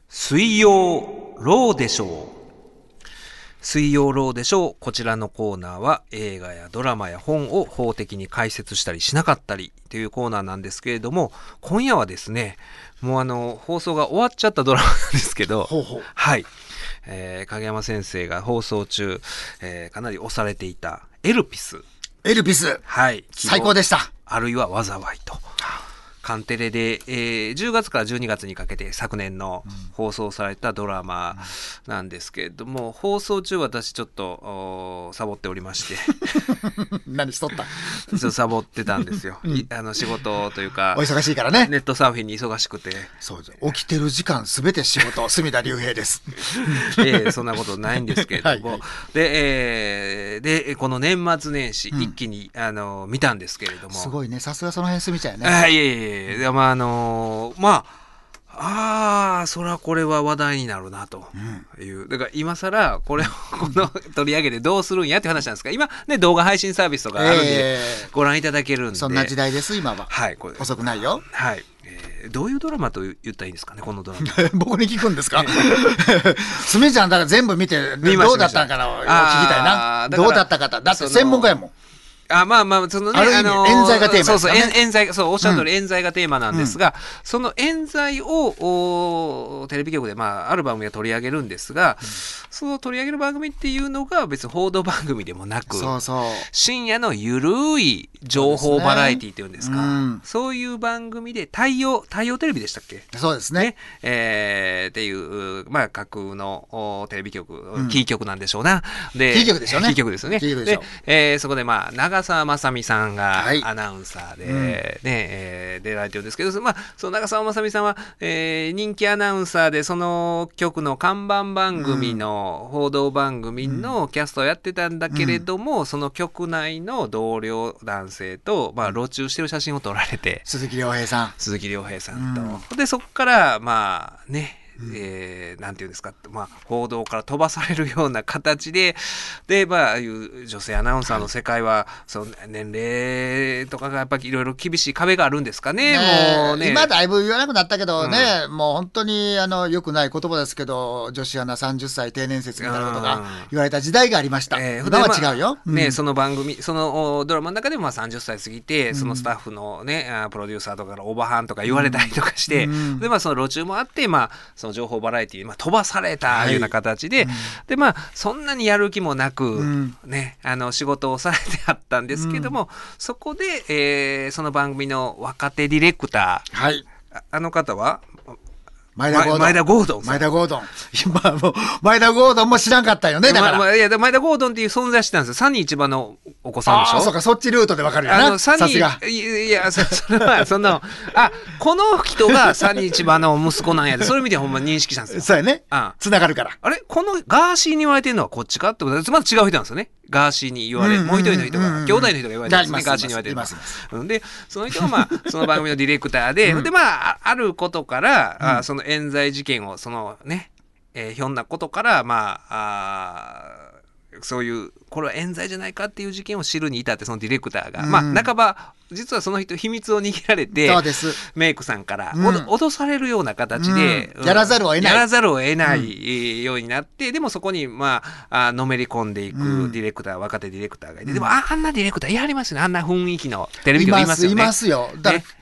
B: 水曜ローでしょう。水曜ローでしょう。こちらのコーナーは映画やドラマや本を法的に解説したりしなかったりというコーナーなんですけれども、今夜はですね、もうあの、放送が終わっちゃったドラマなんですけど、
C: ほうほう
B: はい。えー影山先生が放送中、えーかなり押されていたエルピス。
C: エルピス、
B: はい。
C: 最高でした。
B: あるいは災いと。カンテレで、えー10月から12月にかけて昨年の放送されたドラマなんですけれども、放送中私ちょっとサボっておりまして、
C: 何しとった？
B: サボってたんですよ。いあの仕事というか
C: お、忙しいからね。
B: ネットサーフィンに忙しくて、
C: そう。起きてる時間すべて仕事、隅田隆平です。
B: えーそんなことないんですけれども、
C: はいはい
B: で、えーで、この年末年始、一気に、あの、見たんですけれども、
C: すごいね。さすがその辺隅ちゃんやね。
B: あいえいえいえ、でまああのーまあ、ああ、そらこれは話題になるなという。だから今更これをこの取り上げてどうするんやって話なんですが、今ね、動画配信サービスとかあるんで
C: え
B: ご覧いただけるんで。
C: そんな時代です、今は。
B: はい、これ。
C: 遅くないよ。
B: はい。えーどういうドラマと言ったらいいんですかね、このドラマ。
C: 僕に聞くんですか？隅ちゃんだから全部見て、どうだったんかな聞きたいな。どうだったかだ。だって専門家やもん。
B: あまあまあ、そのね、
C: ある意味
B: のー
C: 冤罪がテーマです
B: そうそう、冤冤罪、そう、おっしゃる通り冤罪がテーマなんですが、その冤罪を、おテレビ局で、まあ、ある番組が取り上げるんですが、その取り上げる番組っていうのが別に報道番組でもなく、
C: そうそう。
B: 深夜のゆるい情報バラエティっていうんですか、
C: そうね。うん。
B: そういう番組で、太陽、太陽テレビでしたっけ？
C: そうですね。
B: ね。、えー、っていう、まあ、架空のおテレビ局、
C: ん。
B: キー局なんでしょうな。で、
C: キー局でしょうね。
B: キー局ですよね。
C: で
B: えーそこで、まあ、長澤まさみさんが
C: はい。
B: アナウンサーで、
C: うん
B: ね、えー出られてるんですけど、まあ、その長澤まさみさんは、えー人気アナウンサーで、その局の看板番組の、報道番組のキャストをやってたんだけれども、その局内の同僚男性と、まあ、路中してる写真を撮られて、
C: 鈴木亮平さん。
B: 鈴木亮平さんと、でそこからまあね、えーなんていうんですか、まあ、報道から飛ばされるような形ででまあああいう女性アナウンサーの世界は、その年齢とかがやっぱりいろいろ厳しい壁があるんですかねもうね。
C: 今だいぶ言わなくなったけどね、もう本当にあの良くない言葉ですけど、女子アナ30歳定年説みたいなこと
B: うん。
C: が言われた時代がありました。
B: えー
C: 今は違うよ。
B: ね、
C: うん。
B: その番組、そのおドラマの中でもまあ30歳過ぎて、そのスタッフのね、あプロデューサーとかからオーバーハンとか言われたりとかして、
C: うん。
B: で、まあその路中もあって、まあその情報バラエティまあ飛ばされた
C: はい。
B: いうような形で、で、まあそんなにやる気もなく、
C: ん。
B: ね、あの仕事をされてあったんですけども、そこで、えーその番組の若手ディレクター、
C: はい。
B: ああの方は、
C: 前田ゴードン。
B: ま前田ゴードン
C: 前田ゴードン。今もう、前田ゴードンも知らんかったよね、だから。
B: まいや、前田ゴードンっていう存在は知ってたんですよ。サニー千葉のお子さんでしょ？
C: ああ、そうか、そっちルートでわかるよな。
B: あの、サニ
C: さすが。
B: ー、いやそ それは、その、あ、この人がサニー千葉の息子なんやで、そういう意味ではほんま認識したんですよ。
C: そうやね
B: あ。
C: つながるから。
B: あれ？このガーシーに言われてるのはこっちか？ってことで、また違う人なんですよね。ガーシーに言われ、
C: うん
B: もう一人の人が、
C: うんうん
B: 兄弟の人が言われてるんですね。ガーシーに言われてる
C: す
B: で、その人がまあ、その番組のディレクターで、で、まあ、ああることから、あその冤罪事件を、そのね、えーひょんなことから、まあ、あそういう、これは冤罪じゃないかっていう事件を知るに至って、そのディレクターが、
C: うん
B: まあ、半ば、実はその人、秘密を握られて、
C: そうです。
B: メイクさんから、
C: うん
B: 脅されるような形で、
C: うんやらざるを得ない
B: やらざるを得ないようになって、でもそこに、まあ、あのめり込んでいく
C: うん
B: ディレクター、若手ディレクターがいて、
C: うん
B: でもああんなディレクターやりますよね、あんな雰囲気のテレビ局い
C: いま、
B: すすよね。
C: ますよ。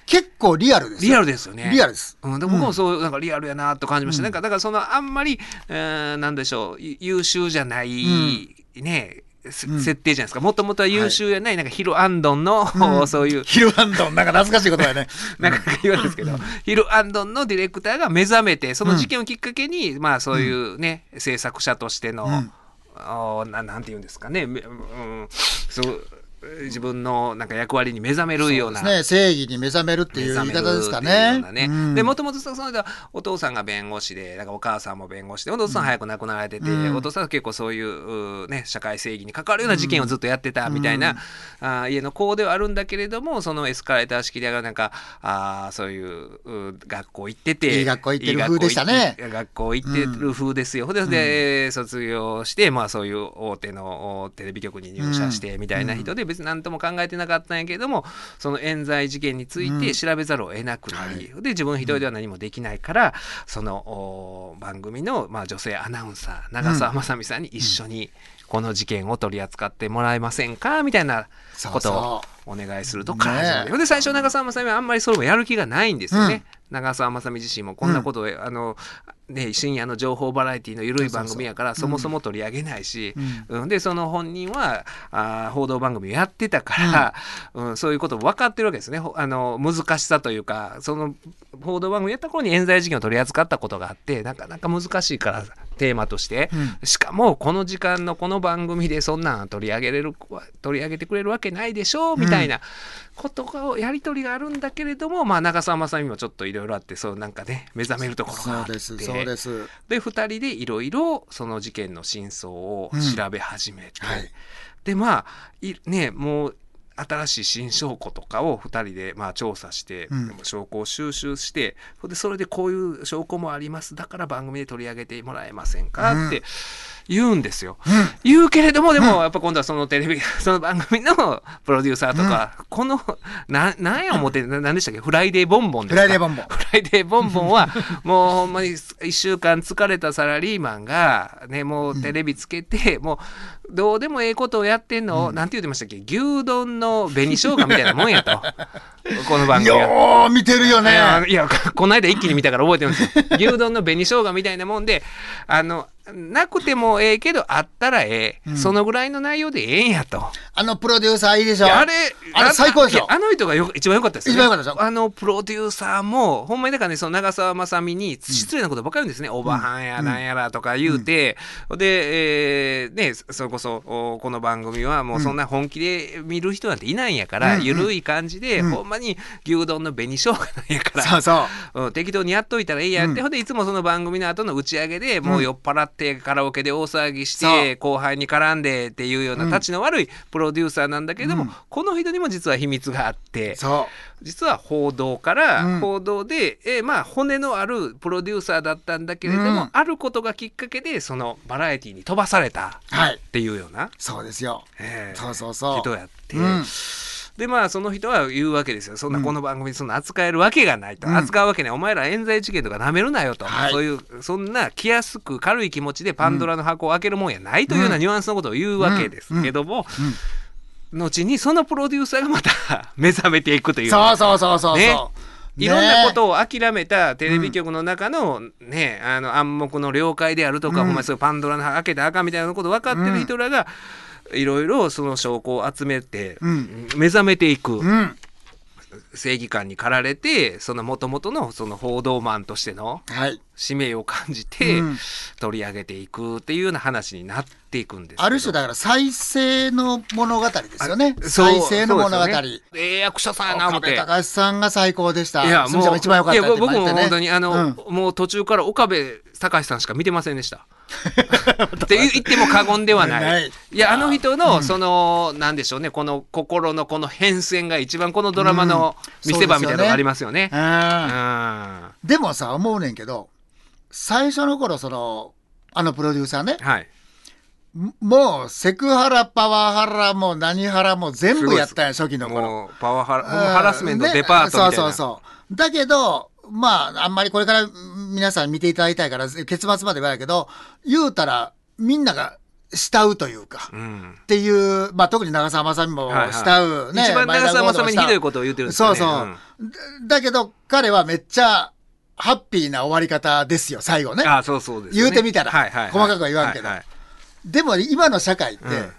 C: 結構リアルですよ。
B: リアルですよね。
C: リアルです。
B: うん、で僕もそう、なんかリアルやなと感じました。なんか、だからその、あんまり、えーなんでしょう、ゆ優秀じゃない、ね、設定じゃないですか。もともとは優秀やない、なんかヒルアンドンの、
C: うん。
B: そういう、
C: ヒルアンドン、なんか懐かしいことやね。
B: なんか言うんですけど、ヒルアンドンのディレクターが目覚めて、その事件をきっかけに、まあそういうね、制作者としての、
C: うん。
B: あーななんて言うんですかね、めうん、そう自分のなんか役割に目覚めるような。
C: ね。正義に目覚めるっていう言い方ですかね。うん。
B: でもともとその間お父さんが弁護士でだからお母さんも弁護士でお父さん早く亡くなられてて、
C: うん。
B: お父さんは結構そういううね社会正義に関わるような事件をずっとやってたみたいな、あー家の子ではあるんだけれどもそのエスカレーター式でなんかあーそういうう学校行ってて
C: いい学校行ってる風でしたね。
B: 学校行ってる風ですよ、でで卒業してまあそういう大手のおテレビ局に入社してみたいな人で別に何とも考えてなかったんやけれどもその冤罪事件について調べざるを得なくなり、で自分一人では何もできないから、そのお番組の、まあ、女性アナウンサー長澤まさみさんに一緒にこの事件を取り扱ってもらえませんか？みたいなことをお願いするとから始まる
C: ね
B: で最初長澤まさみはあんまりそれもやる気がないんですよね。長澤まさみ自身もこんなことを、あのね、深夜の情報バラエティの緩い番組やからそもそも取り上げないし、うん。でその本人はあー報道番組をやってたから、うん。そういうことも分かってるわけですね。ほあの難しさというかその報道番組やった頃に冤罪事件を取り扱ったことがあってなかなか難しいからテーマとして、しかもこの時間のこの番組でそんなん取り上げれる取り上げてくれるわけないでしょうみたいなことがやり取りがあるんだけれども、まあ、長澤まさみもちょっといろいろあってそうなんかね目覚めるところがあって。
C: そうです、です。
B: で2人でいろいろその事件の真相を調べ始めて、
C: はい。
B: でまあいねもう新しい新証拠とかを2人でまあ調査して、
C: うん。
B: 証拠を収集してそれでそれでこういう証拠もあります。だから番組で取り上げてもらえませんか？って言うんですよ。言うけれどもでもやっぱ今度はそのテレビ その番組のプロデューサーとか、このななんや思ってななんでしたっけ？フライデーボンボンですか？
C: フライデーボンボン。
B: フライデーボンボンはもうほんまに1週間疲れたサラリーマンがねもうテレビつけて、もうどうでもええことをやってんのを、なんて言ってましたっけ？牛丼の紅生姜みたいなもんやと。この番組は。
C: よー見てるよね。
B: い。やこの間一気に見たから覚えてますよ。牛丼の紅生姜みたいなもんであのなくてもええけどあったらええ、そのぐらいの内容でええんやと。
C: あのプロデューサーいいでしょ？
B: あれ
C: あれ最高でしょ？
B: あの人がよ一番良かったですよ、ね。
C: 一番良かったでしょ？
B: あのプロデューサーもほんまにだからねその長澤まさみに失礼なことばっかり言うんですね、おばはんやなんやらとか言うて、で、えーねそれこそおこの番組はもうそんな本気で見る人なんていないんやから、
C: うん
B: ゆるい感じで、ほんまに牛丼の紅生姜なんやから。
C: そうそう。
B: うん、適当にやっといたらいいやって、ほんでいつもその番組の後の打ち上げでもう酔っ払ってカラオケで大騒ぎして、後輩に絡んでっていうような立ちの悪いプロデューサーなんだけれども、この人にも実は秘密があって
C: そ
B: 実は報道から、
C: うん
B: 報道で、えーまあ骨のあるプロデューサーだったんだけれども、
C: うん
B: あることがきっかけでそのバラエティに飛ばされた
C: う。はい。
B: っていうような、
C: そうですよ。
B: えー
C: そうそうそう
B: 人やって。
C: うん
B: でまあその人は言うわけですよ。そんなこの番組そんな扱えるわけがないと、
C: うん。
B: 扱うわけないお前ら冤罪事件とかなめるなよと、
C: はい。
B: そういうそんな気安く軽い気持ちでパンドラの箱を開けるもんやないというようなニュアンスのことを言うわけですけども、後にそのプロデューサーがまた 目覚めていくという。
C: そうそうそうそうそう。
B: ね。いろんなこと
C: を。
B: を諦めたテレビ局の中のね、あの暗黙の了解であるとか、
C: うん。
B: ほんまにそうパンドラの箱開けたらあかんみたいなこと分かってる人らが、いろいろその証拠を集めて、
C: うん
B: 目覚めていく。
C: うん。
B: 正義感に駆られてその元々のその報道マンとしての
C: はい。
B: 使命を感じて
C: うん
B: 取り上げていくっていうような話になっていくんです
C: ある種だから再生の物語ですよね。再生の物語。
B: ねええ役者さんやな思って。
C: 岡部隆さんが最高でした。
B: いや、
C: すみちゃんが一番良かったって
B: いや僕も本当に、あの、
C: うん
B: もう途中から岡部隆さんしか見てませんでした。って言っても過言ではない。
C: ない
B: いや、あの人の、その、なんでしょうね、この心のこの変遷が一番このドラマの見せ場みたいなのがありますよね。
C: でもさ、思うねんけど、最初の頃、その、あのプロデューサーね、
B: はい。
C: んもうセクハラ、パワハラも何ハラも全部やったんや、初期の頃。
B: パワハラ、ハラスメント
C: ね
B: デパートみたいな。
C: そうそうそう。だけど、まあ、あんまりこれから皆さん見ていただきたいから、結末まで言わないけど、言うたら、みんなが慕うというか、
B: うん。
C: っていう、まあ、特に長澤まさみも
B: はいはい
C: 慕うね。
B: 一番長澤まさみにひどい
C: と
B: ことを言ってるんですよね。
C: そうそう、だだけど、彼はめっちゃ、ハッピーな終わり方ですよ、最後ね。
B: ああ、そうそうですよね、
C: 言うてみたら
B: はいはいはい
C: 細かくは言わんけど
B: はいはい
C: でも、今の社会って、
B: うん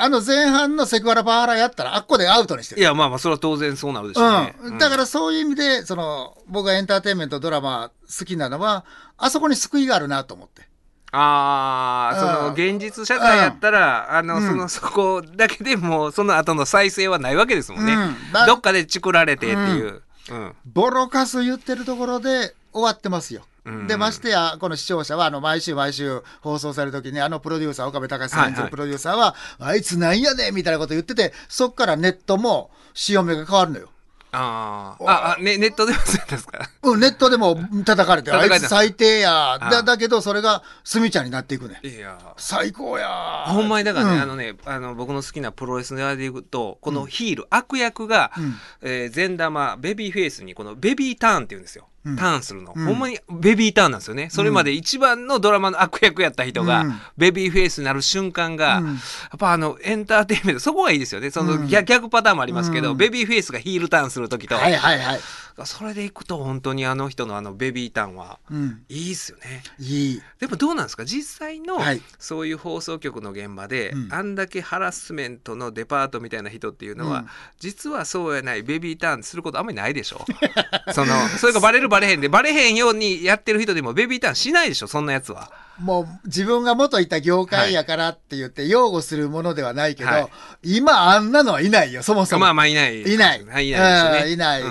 C: あの前半のセクハラパワハラやったら、あっこでアウトにしてる。
B: いや、まあまあ、それは当然そうなるでしょうね。
C: うん、だからそういう意味で、その、僕がエンターテインメントドラマ好きなのは、あそこに救いがあるなと思って。
B: ああ、その
C: うん
B: 現実社会やったら、あの、
C: うん
B: その、そこだけでも、その後の再生はないわけですもんね。
C: うんだ
B: どっかでチクられてっていう。うん。
C: ボロカス言ってるところで終わってますよ。
B: うん
C: でましてやこの視聴者はあの毎週毎週放送される時にあのプロデューサー岡部隆さん演プロデューサーは、あいつなんやねんみたいなこと言っててそっからネットも潮目が変わるのよ。
B: あーあ、あ、ね、ネットでですか？
C: うん、ネットでも叩かれて、あいつ最低や。
B: あ
C: だだけど、それが、すみちゃんになっていくね。
B: いや
C: 最高や。
B: ほんまにだからね、
C: うん
B: あのね、あの、僕の好きなプロレスのやでいくと、このヒール、悪役が、
C: うん
B: えー善玉、ベビーフェイスに、このベビーターンって言うんですよ。
C: うん
B: ターンするの、
C: うん
B: ほんまにベビーターンなんですよね。それまで一番のドラマの悪役やった人が、
C: うん
B: ベビーフェイスになる瞬間が、
C: うん
B: やっぱあの、エンターテインメント、そこがいいですよね。その
C: うん
B: 逆逆パターンもありますけど、
C: うん
B: ベビーフェイスがヒールターンするときと、
C: はいはいはい。
B: それでいくと本当にあの人のあのベビーターンは、
C: うん。
B: いいっすよね。
C: いい。
B: でもどうなんですか？実際の、
C: はい
B: そういう放送局の現場で、
C: うん
B: あんだけハラスメントのデパートみたいな人っていうのは、
C: うん
B: 実はそうやないベビーターンすることあんまりないでしょ そのそれがバレるバレへんでバレへんようにやってる人でもベビーターンしないでしょ？そんなやつは。
C: もう自分が元いた業界やからって言って擁護するものではないけど、
B: はい
C: 今あんなのはいないよ、そもそも。
B: まあまあいない。
C: いない。
B: はいいないね。
C: うんいない。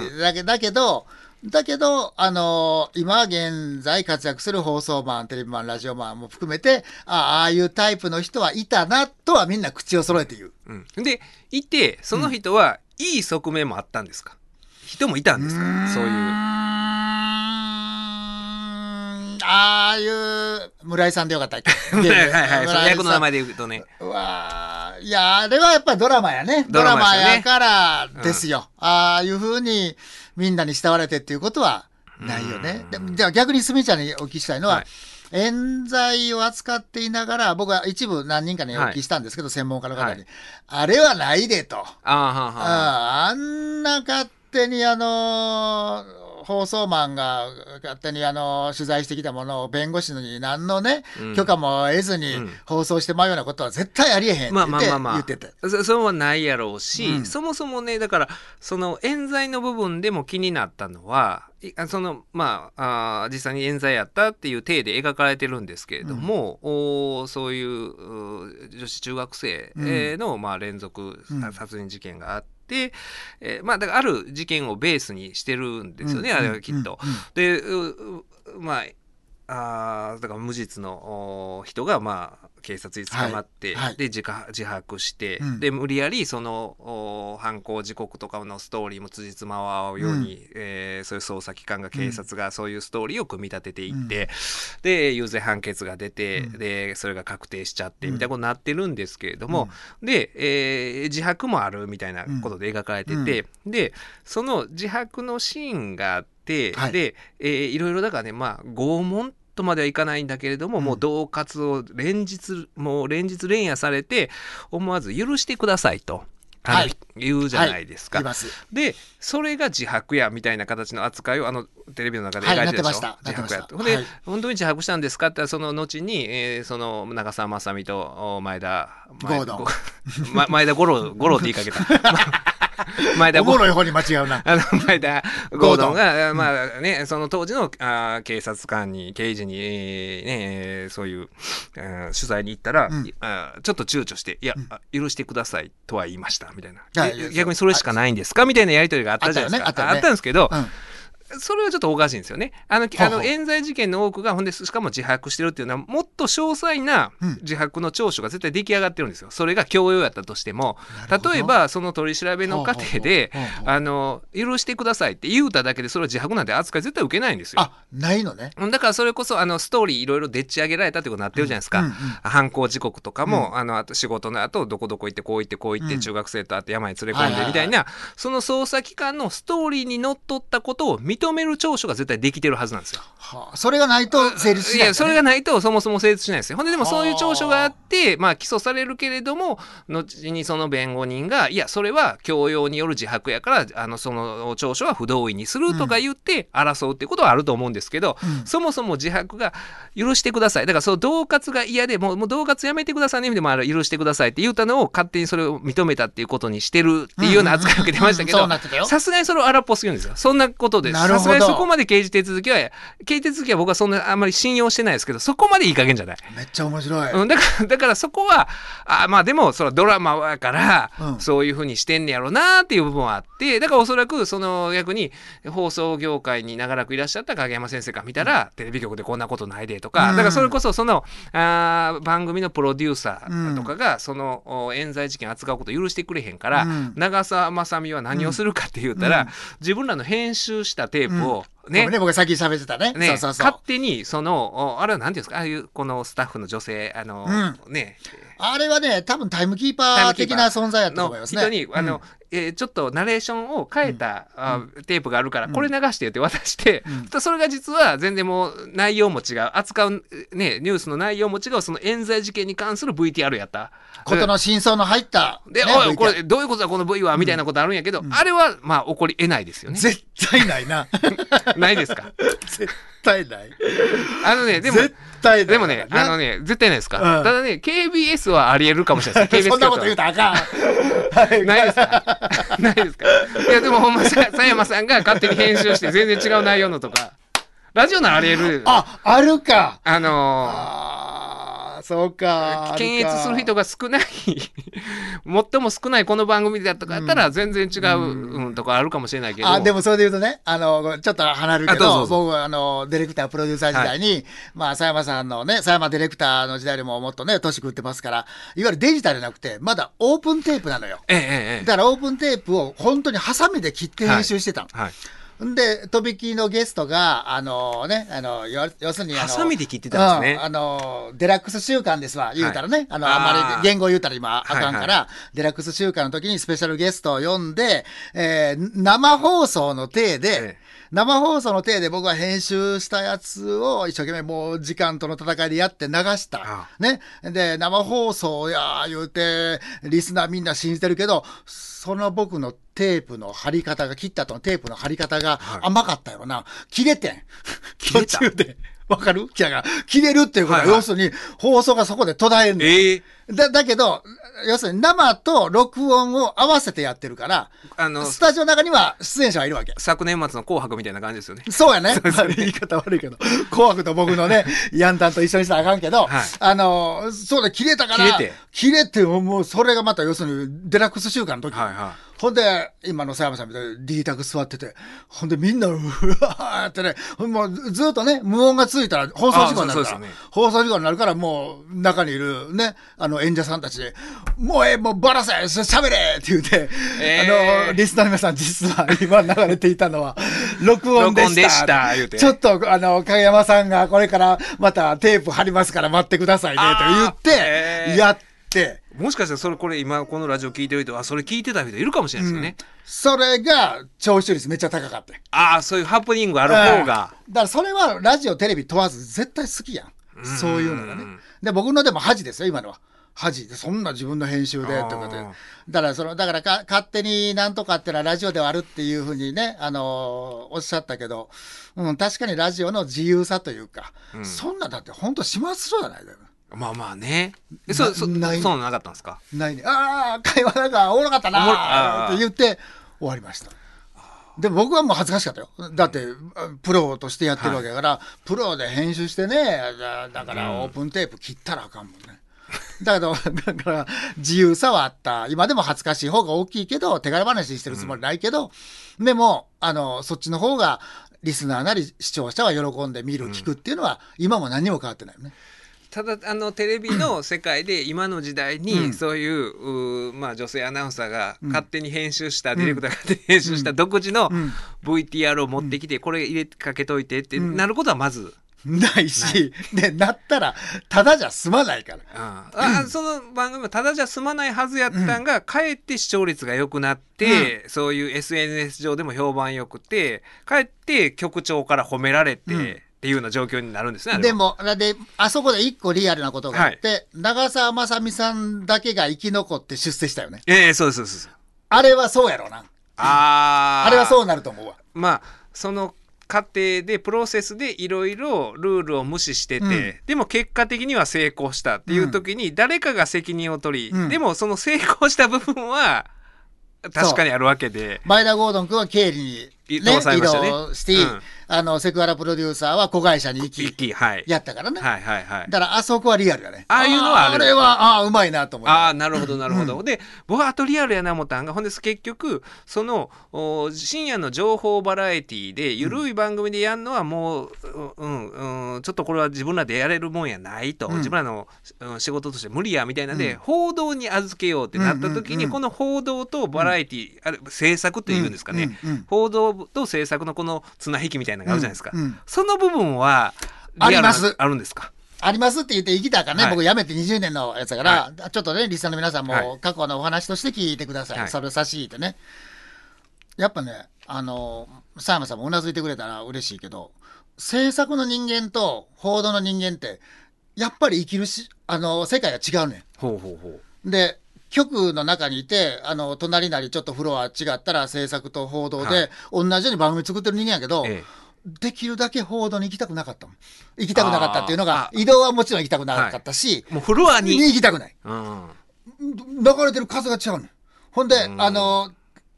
C: だけど、だけど、あのー今現在活躍する放送マン、テレビマン、ラジオマンも含めて、あああいうタイプの人はいたな、とはみんな口を揃えて言う。
B: うん。でいてその人は、いい側面もあったんですか？人もいたんですか？そういう。
C: ああいう村井さんでよかった。っけ
B: はいはいはい。役の名前で言うとね。
C: うわーいやあれはやっぱりドラマやね。ド
B: ド
C: ラマやからですよ、ああいうふうにみんなに慕われてっていうことはないよね。ででは逆にすみちゃんにお聞きしたいのは、
B: はい。
C: 冤罪を扱っていながら僕は一部何人かにお聞きしたんですけど、専門家の方に、
B: はい
C: あれはないでと。
B: ああ
C: んな勝手にあの放送マンが勝手にあの取材してきたものを弁護士に何のね、
B: うん。
C: 許可も得ずに
B: うん。
C: 放送してまうようなことは絶対ありえへんって
B: ま
C: 言って。
B: あまあまあまあ。
C: 言ってて。
B: そそれはないやろうし、
C: うん。
B: そもそもねだからその冤罪の部分でも気になったのはそのまああー実際に冤罪やったっていう体で描かれてるんですけれども、おーそういう女子中学生えーの、まあ、連続
C: うん。
B: 殺人事件があって、えーまあだからある事件をベースにしてるんですよね、
C: うん
B: あれはきっと。
C: うんうん
B: でまああーだから無実のお人がまあ警察に捕まって、
C: はいはい。
B: で自家自白して、
C: うん。
B: で無理やりそのお犯行時刻とかのストーリーも辻褄を合うように、えーそういう捜査機関が警察がそういうストーリーを組み立てていって、で有罪判決が出て、
C: うん。
B: でそれが確定しちゃって
C: うん。
B: みたいなことになってるんですけれども、で、えー自白もあるみたいなことで描かれてて、でその自白のシーンがあって、
C: はい。
B: で、えーいろいろだからねまあ拷問とまではいかないんだけれども、
C: うん。
B: もう恫喝を連日もう連日連夜されて思わず許してくださいと。
C: はい。
B: 言うじゃないですか、
C: います。
B: でそれが自白やみたいな形の扱いをあのテレビの中で
C: はい
B: 描いてるでしょ、
C: なってました。
B: 自白やとで、本当に自白したんですかってその後に、えーその長澤まさみとお前田 前田五郎五郎って言いかけた 前田
C: おもろい方に間違うな。
B: あの前田ゴードン
C: ゴ
B: が、まあね、その当時のあー警察官に、刑事に、えーねえーそういう、取材に行ったら、
C: うん
B: いあーちょっと躊躇して、いや、あ許してくださいとは言いました、みたいな。逆にそれしかないんですかみたいなやりとりがあったじゃないですか。
C: あったよねあったよね
B: んですけど、
C: うん
B: それはちょっとおかしいんですよね。あの、あの冤罪事件の多くが、ほんで、しかも自白してるっていうのは、もっと詳細な
C: うん
B: 自白の調書が絶対出来上がってるんですよ。それが強要やったとしても。例えば、その取り調べの過程であの、許してくださいって言うただけで、それは自白なんて扱い絶対受けないんですよ。
C: あ、ないのね。
B: だからそれこそあのストーリーいろいろでっち上げられたってことになってるじゃないですか、
C: うんうん
B: 犯行時刻とかも、あのあと仕事の後どこどこ行ってこう行ってこう行って、
C: うん。
B: 中学生と会って山に連れ込ん
C: はいはいはい
B: でみたい。な、その捜査機関のストーリーにのっとったことを認める調書が絶対できてるはずなんですよ。
C: はあ、それがないと成立しないね、
B: いやそれがないとそもそも成立しないです。よ。ほんででもそういう調書があって、まあ、起訴されるけれども後にその弁護人がいやそれは強要による自白やからあのその調書は不同意にするとか言って争うっていうことはあると思うんですけど、
C: うん。
B: そもそも自白が許してください。だからその恫喝が嫌でもうもう恫喝やめてくださいねでもある許してくださいって言ったのを勝手にそれを認めたっていうことにしてるっていうような扱いを受けてましたけどさすがにそれは荒っぽすぎるんですよ。そんなことで
C: なるほど
B: さすがにそこまで刑事手続きは刑事手続きは僕はそんなあんまり信用してないですけどそこまでいい加減じゃない。
C: めっちゃ面白い。
B: うん、だから、だからそこは、あまあでも、そのドラマやから、
C: うん。
B: そういうふうにしてんねやろうなっていう部分はあって、だからおそらく、その逆に放送業界に長らくいらっしゃった影山先生から見たら、テレビ局でこんなことないでとか、
C: うん。
B: だからそれこそその、あー番組のプロデューサーとかが、そのお冤罪事件扱うことを許してくれへんから、
C: うん。
B: 長澤まさみは何をするかって言ったら、
C: うん。
B: 自分らの編集したテープを、ね。
C: ごめんね、僕が先に喋ってたね。
B: ね、
C: そうそうそう。
B: 勝。手にそのおあれは何ていうんですか？ああいうこのスタッフの女性あの、ね。
C: あれはね、多分タイムキーパー的な存在やと
B: の
C: 思いますね。
B: 人に、あの
C: うん。
B: えーちょっとナレーションを変えた、あテープがあるからこれ流してって渡して、
C: うん。
B: それが実は全然もう内容も違う扱う、ね、ニュースの内容も違うその冤罪事件に関する VTR やった。
C: ことの真相の入った、
B: で、
C: ね
B: おいこれどういうことだこの V はみたいなことあるんやけど、あれはまあ起こり得ないですよね。
C: 絶対ないな。
B: ないですか？
C: 絶対ない。
B: あのねでも
C: 絶対。
B: でもね、あの
C: ね、
B: ね、絶対ないですか？
C: うん
B: ただね、KBS はあり得るかもしれないです。KBS
C: そんなこと言うたらあかん。は い
B: ないですか？ないですか？いや、でもほんまさ、佐山さんが勝手に編集して全然違う内容のとか、ラジオならあり得る。あ、
C: あ、あるか。
B: の
C: ああ、そうか。
B: ー、検閲する人が少ない、最も少ないこの番組だとかやったら全然違う、うん、とかあるかもしれないけど。
C: あでもそれで言うとね、あの、ちょっと離れるけど、
B: あど
C: 僕はあの、ディレクター、プロデューサー時代に、まあ、佐山さんのね、佐山ディレクターの時代でももっとね、年食ってますから、いわゆるデジタルじゃなくて、まだオープンテープなのよ。
B: えええええ
C: だからオープンテープを本当にハサミで切って編集してたの。
B: え。はい。
C: んで、とびきりのゲストが、あのね、あの、要要するにあの、
B: ハサミで切ってたんですね。
C: うんあの、デラックス週間ですわ、言うたらね。あの、あん
B: あー
C: まり言語言うたら今あかんから、
B: はい。
C: デラックス週間の時にスペシャルゲストを呼んで、えー生放送の体で、
B: ええ
C: 生放送の体で僕は編集したやつを一生懸命もう時間との戦いでやって流した。
B: あ
C: ね。で、生放送や言うて、リスナーみんな信じてるけど、その僕のテープの貼り方が、切った後のテープの貼り方が
B: はい
C: 甘かったよな。切れてん。
B: 切れた
C: 途中で。わかる？切れるっていうことは、
B: はいはい
C: 要するに放送がそこで途絶えんの。
B: ええ
C: だだけど、要するに生と録音を合わせてやってるから、
B: あの、
C: スタジオの中には出演者はいるわけ。
B: 昨年末の紅白みたいな感じですよね。
C: そうやね。まあ言い方悪いけど。紅白と僕のね、ヤンタンと一緒にしたらあかんけど、
B: はい
C: あの、そうだ、切れたから、
B: 切れて
C: 切れて、もうそれがまた要するにデラックス週間の時。
B: はいは
C: ほんで、今の佐山さんみたいに D 卓座ってて、ほんでみんな、うわーってね、もうずずっとね、無音がついたら放送事故になるから、
B: あそうそうですよね
C: 放送事故になるから、もう中にいるね、あの演者さんたちで、もうええ、もうバラせ、しゃべれって言って、
B: えー
C: あの、リスナーの皆さん実は今流れていたのは、録音でした。
B: 録音でした言うて
C: ちょっと、あの、影山さんがこれからまたテープ貼りますから待ってくださいね、と言って、
B: ー
C: やって、
B: もしかしたらそれこれ今このラジオ聞いてる人あそれ聞いてた人いるかもしれないですよね、
C: それが聴取率めっちゃ高かったよ。
B: ああそういうハプニングある方が、
C: うんだからそれはラジオ、テレビ問わず絶対好きやん。そういうのがね。で、僕のでも恥ですよ、今のは。恥で、そんな自分の編集でとかで。だから、その、だからか、勝手になんとかってのはラジオではあるっていうふうにね、あのーおっしゃったけど、うん、確かにラジオの自由さというか、そんなだって本当始末書じゃないだよ。
B: まあまあね。えそう、そ、そう
C: ない
B: なかったんですか？
C: ないね。ああ、会話なんかおもろかったなーって言って終わりました。でも僕はもう恥ずかしかったよ。だって、あプロとしてやってるわけだから、プロで編集してね、だだからオープンテープ切ったらあかんもんね。だけど、だから自由さはあった。今でも恥ずかしい方が大きいけど、手柄話にしてるつもりないけど、でも、あの、そっちの方が、リスナーなり視聴者は喜んで見る、聞くっていうのは、今も何にも変わってないよね。
B: ただあのテレビの世界で今の時代
C: うん。
B: にそういう,、うーまあ、女性アナウンサーが勝手に編集した、ディレクターが勝手に編集した独自の
C: うん。
B: VTR を持ってきて、これ入れかけといてってなることはまず、
C: ないし、で、なったら、ただじゃ済まないから。
B: ああその番組はただじゃ済まないはずやったんが、かえって視聴率が良くなって、そういう SNS 上でも評判良くてかえって局長から褒められて、
C: うん。
B: っていうような状況になるんですね
C: でも、だって、あそこで一個リアルなことがあって、長澤まさみさんだけが生き残って出世したよね。
B: ええそうですそうです
C: あれはそうやろうな。
B: あ
C: あれはそう
B: う
C: なると思うわ。
B: まあその過程でプロセスでいろいろルールを無視してて、
C: うん。
B: でも結果的には成功したっていう時に誰かが責任を取り、
C: うん。
B: でもその成功した部分は確かにあるわけで。
C: 前田ゴードン君は経理に、
B: い
C: ね、
B: 通され
C: 移
B: ましたね
C: 動して、
B: うん
C: あの、セクハラプロデューサーは子会社に行
B: 一
C: き、
B: 気はい。
C: やったからね。
B: はいはいはい。
C: だから、あそこはリアルやね。
B: ああいうのはある。
C: あれは、ああ、うまいなと思う。
B: ああなるほどなるほど、で僕はあとリアルやな思ったんがほんで結局そのお深夜の情報バラエティでゆるい番組でやるのはもう、うんうん、ちょっとこれは自分らでやれるもんやないと、
C: うん
B: 自分らの、うん仕事として無理やみたいなんで、報道に預けようってなった時に、
C: うんうんうん。
B: この報道とバラエティ、あれ制作っていうんですかね、
C: うんうんうん。
B: 報道と制作のこの綱引きみたいなのがあるじゃないですか、
C: うんうん。
B: その部分は
C: あります。
B: あるんですか？
C: ありますって言って生きたからね、
B: はい。
C: 僕辞めて20年のやつだから、ちょっとね、リスナーの皆さん
B: は
C: も過去のお話として聞いてください。
B: はい。
C: それを差し引いてね。やっぱね、あの、佐山さんもうなずいてくれたら嬉しいけど、制作の人間と報道の人間って、やっぱり生きるし、あの、世界が違うね
B: ほうほうほう。
C: ん。で、局の中にいて、あの、隣なりちょっとフロア違ったら制作と報道
B: は
C: で、同じように番組作ってる人間やけど、
B: え
C: できるだけ報道に行きたくなかったもん。行きたくなかったっていうの
B: あ
C: が、
B: ー
C: 移動はもちろん行きたくなかったし、
B: え、もうフロア
C: に
B: に、
C: 行きたくない。
B: うん、
C: 流れてる数が違うの。ほんで、
B: うん
C: あの、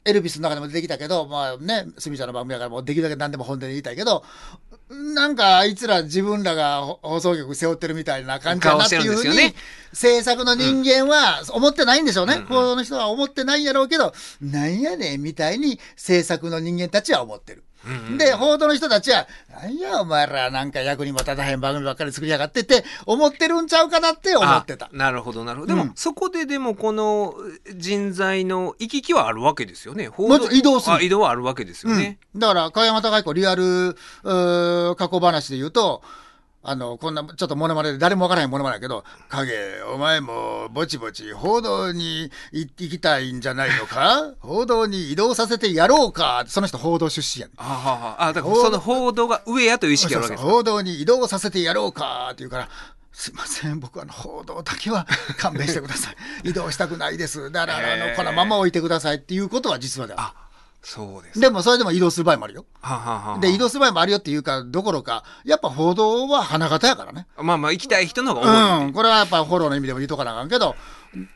C: エルビスの中でも出てきたけど、まあね、スミちゃんの番組だからもうできるだけ何でも本音で言いたいけど、なんかあいつら自分らがほ放送局背負ってるみたいな感じだなっていうふうに、
B: ね
C: 制作の人間は思ってないんでしょうね。
B: うんうん
C: 報道の人は思ってないんやろうけど、なんやねんみたいに制作の人間たちは思ってる。
B: うんうん
C: で、報道の人たちは、なんやお前らなんか役にも立たへん番組ばっかり作りやがってって思ってるんちゃうかなって思ってた
B: あ。なるほどなるほど。でも、
C: うん
B: そこででもこの人材の行き来はあるわけですよね。報
C: もちろん移動する
B: あ移動はあるわけですよね。
C: うん、だから、川山隆彦リアル、過去話で言うと、あの、こんな、ちょっとモノマネで誰もわからへんモノマネだけど、影、お前もぼちぼち報道に行行きたいんじゃないのか？報道に移動させてやろうか？その人報道出身やねん。
B: あははあだからその報道が上やという意識があるわけです
C: 報道に移動させてやろうかって言うから、すいません、僕あの報道だけは勘弁してください。移動したくないです。だから、あの、このまま置いてくださいっていうことは実はだ。
B: あそうです。
C: でもそれでも移動する場合もあるよ。
B: はははは
C: で、移動する場合もあるよっていうか、どころか、やっぱ報道は花形やからね。
B: まあまあ行きたい人の方が多い。
C: うん。これはやっぱフォローの意味でも言うとかなあかんけど、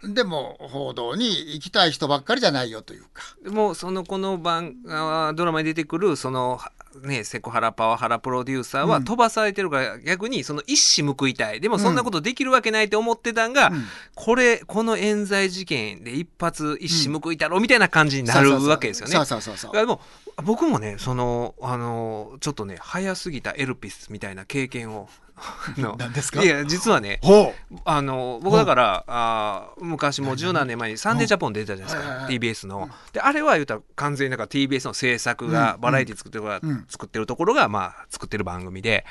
C: でも報道に行きたい人ばっかりじゃないよというか。
B: もうそのこの番あドラマに出てくるそのねセクハラパワハラプロデューサーは
C: うん。
B: 飛ばされてるから逆にその一矢報いたい。でもそんなことできるわけないと思ってたんが、
C: うん。
B: これこの冤罪事件で一発一矢報いたろみたいな感じになるわけですよね。
C: そうそうそうそう。
B: いやでも僕もねそのあのちょっとね早すぎたエルピスみたいな経験を
C: 何ですか？
B: いや実はね
C: ほ
B: あの僕だから、あー昔もう十何年前に「サンデージャポン」出てたじゃないですか、TBS の。であれは言うたら完全になんか TBS の制作が、
C: うん。
B: バラエティ作ってる作ってるところがまあ作ってる番組で。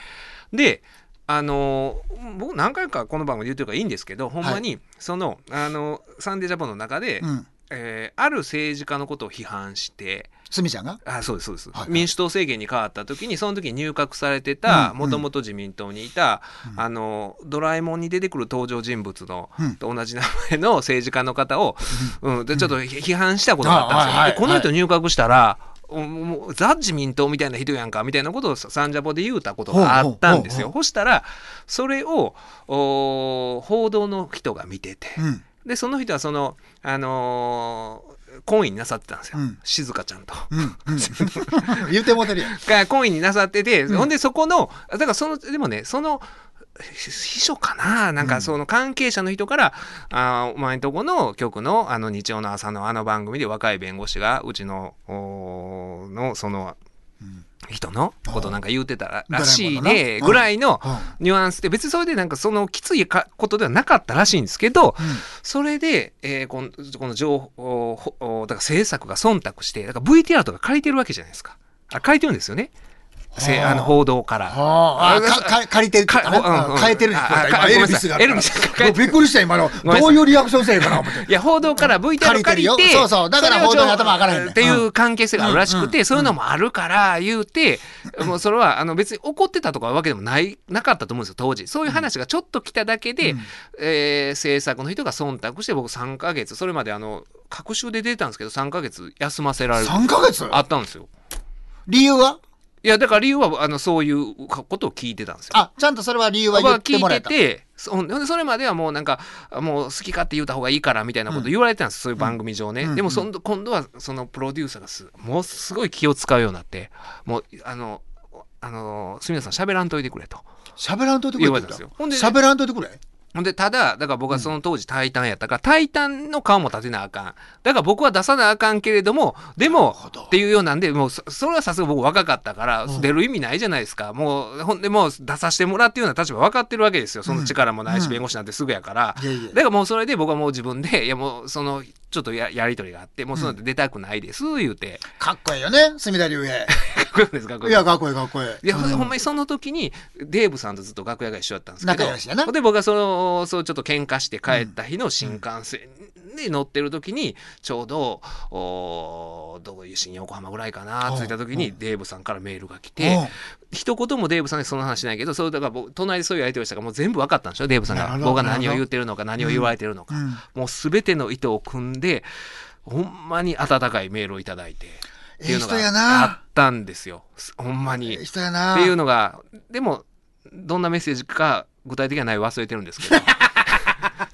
B: であの僕何回かこの番組で言ってるからいいんですけどほんまに、そのあのサンデージャポンの中で、
C: う。うん。
B: えーある政治家のことを批判して。
C: すみちゃんが？
B: あそうですそうです、
C: はいはい。
B: 民主党政権に変わった時にその時に入閣されてた
C: うん
B: もともと自民党にいた、
C: うん。
B: あのドラえもんに出てくる登場人物の、
C: うん。
B: と同じ名前の政治家の方を、うん。でちょっと批批判したことがあったんですよ。
C: あはいはい。
B: でこの人入閣したら、おもうザ・自民党みたいな人やんかみたいなことをサンジャポで言うたことがあったんですよ。そしたらそれをお報道の人が見てて、
C: うん
B: でその人はそのあのー婚姻なさってたんですよ、
C: うん。
B: 静香ちゃんと。
C: うんうん。言うてもてるやん。
B: が婚姻になさってて、
C: うん。
B: ほんでそこのだからそのでもねそのひ秘書かななんかその関係者の人から、あーお前んとこの局のあの日曜の朝のあの番組で若い弁護士がうちののその人のことなんか言うてたららしい
C: ドラえ
B: で
C: もん。のな
B: ぐらいの
C: うん。
B: ニュアンスで別にそれでなんかそのきついかことではなかったらしいんですけど、それで、えーこのこの情報だから制作が忖度してだから VTR とか借りてるわけじゃないですか。あ借りてるんですよねせ
C: はあ。
B: あの報道から。
C: はあ、あかか借りてる変えてるって言った
B: あ
C: 今エルビスが
B: エルビスが
C: びっくりした今の。どういうリアクションせえかな思って。
B: いや報道から VTR
C: 借りてるよ。
B: 借りて
C: そうそう。だから報道に頭上がらへん
B: っていう関係性があるらしくて、
C: うん
B: そういうのもあるから言うて、もうそれはあの別に怒ってたとかわけでもないなかったと思うんですよ当時。そういう話がちょっと来ただけで、
C: うん。
B: えー制作の人が忖度して僕3ヶ月それまであの隔週で出てたんですけど3ヶ月休ませられる
C: 3ヶ月？
B: あったんですよ。
C: 理由は？い
B: やだから理由はあのそういうことを聞いてたんですよ。
C: あちゃんとそれは理由は言ってもらえた。
B: いててそそれまではもうなんかもう好き勝手言うた方がいいからみたいなこと言われてたんです、そういう番組上ね、
C: うん。
B: でもそん今度はそのプロデューサーがすもうすごい気を使うようになってもうあのあの住田さん喋らんといてくれと
C: 喋らんといてくれって言
B: われたんですよ。ほんで
C: 喋らんといてくれ？
B: ほんでただだから僕はその当時「タイタン」やったから「タイタン」の顔も立てなあかん。だから僕は出さなあかんけれどもでもっていうようなんでもうそそれはさすが僕若かったから
C: うん。
B: 出る意味ないじゃないですか。もうほんでもう出させてもらっていうような立場分かってるわけですよ。その力もないし
C: うん
B: 弁護士なんてすぐやから。だからもうそれで僕はもう自分でいやもうそのちょっとややり取りがあってもうその出たくないです言うて。
C: かっこいいよね隅田竜兵
B: こいいですか？っこいい
C: いやかっこいいかっこいい
B: いや、ほんで
C: うん。
B: ほんまにその時にデーブさんとずっと楽屋が一緒だったんですけど
C: 仲良しやな。
B: で僕がそのそうちょっと喧嘩して帰った日の新幹線で乗ってる時にちょうどおどういう新横浜ぐらいかな
C: う。ん
B: 着いた時
C: うん。
B: にデーブさんからメールが来
C: うん。
B: て一言もデーブさんにその話しないけどそうだから僕隣でそういうやり取りしたからもう全部分かったんでしょデーブさんが。僕が何を言ってるのか何を言われてるのか、
C: うん。
B: もう全ての意図を組んでほんまに温かいメールをいただいてっていうのが
C: な
B: あったんですよ。ほんまに。
C: ええ人やな。
B: っていうのがでもどんなメッセージか具体的にはない忘れてるんですけど。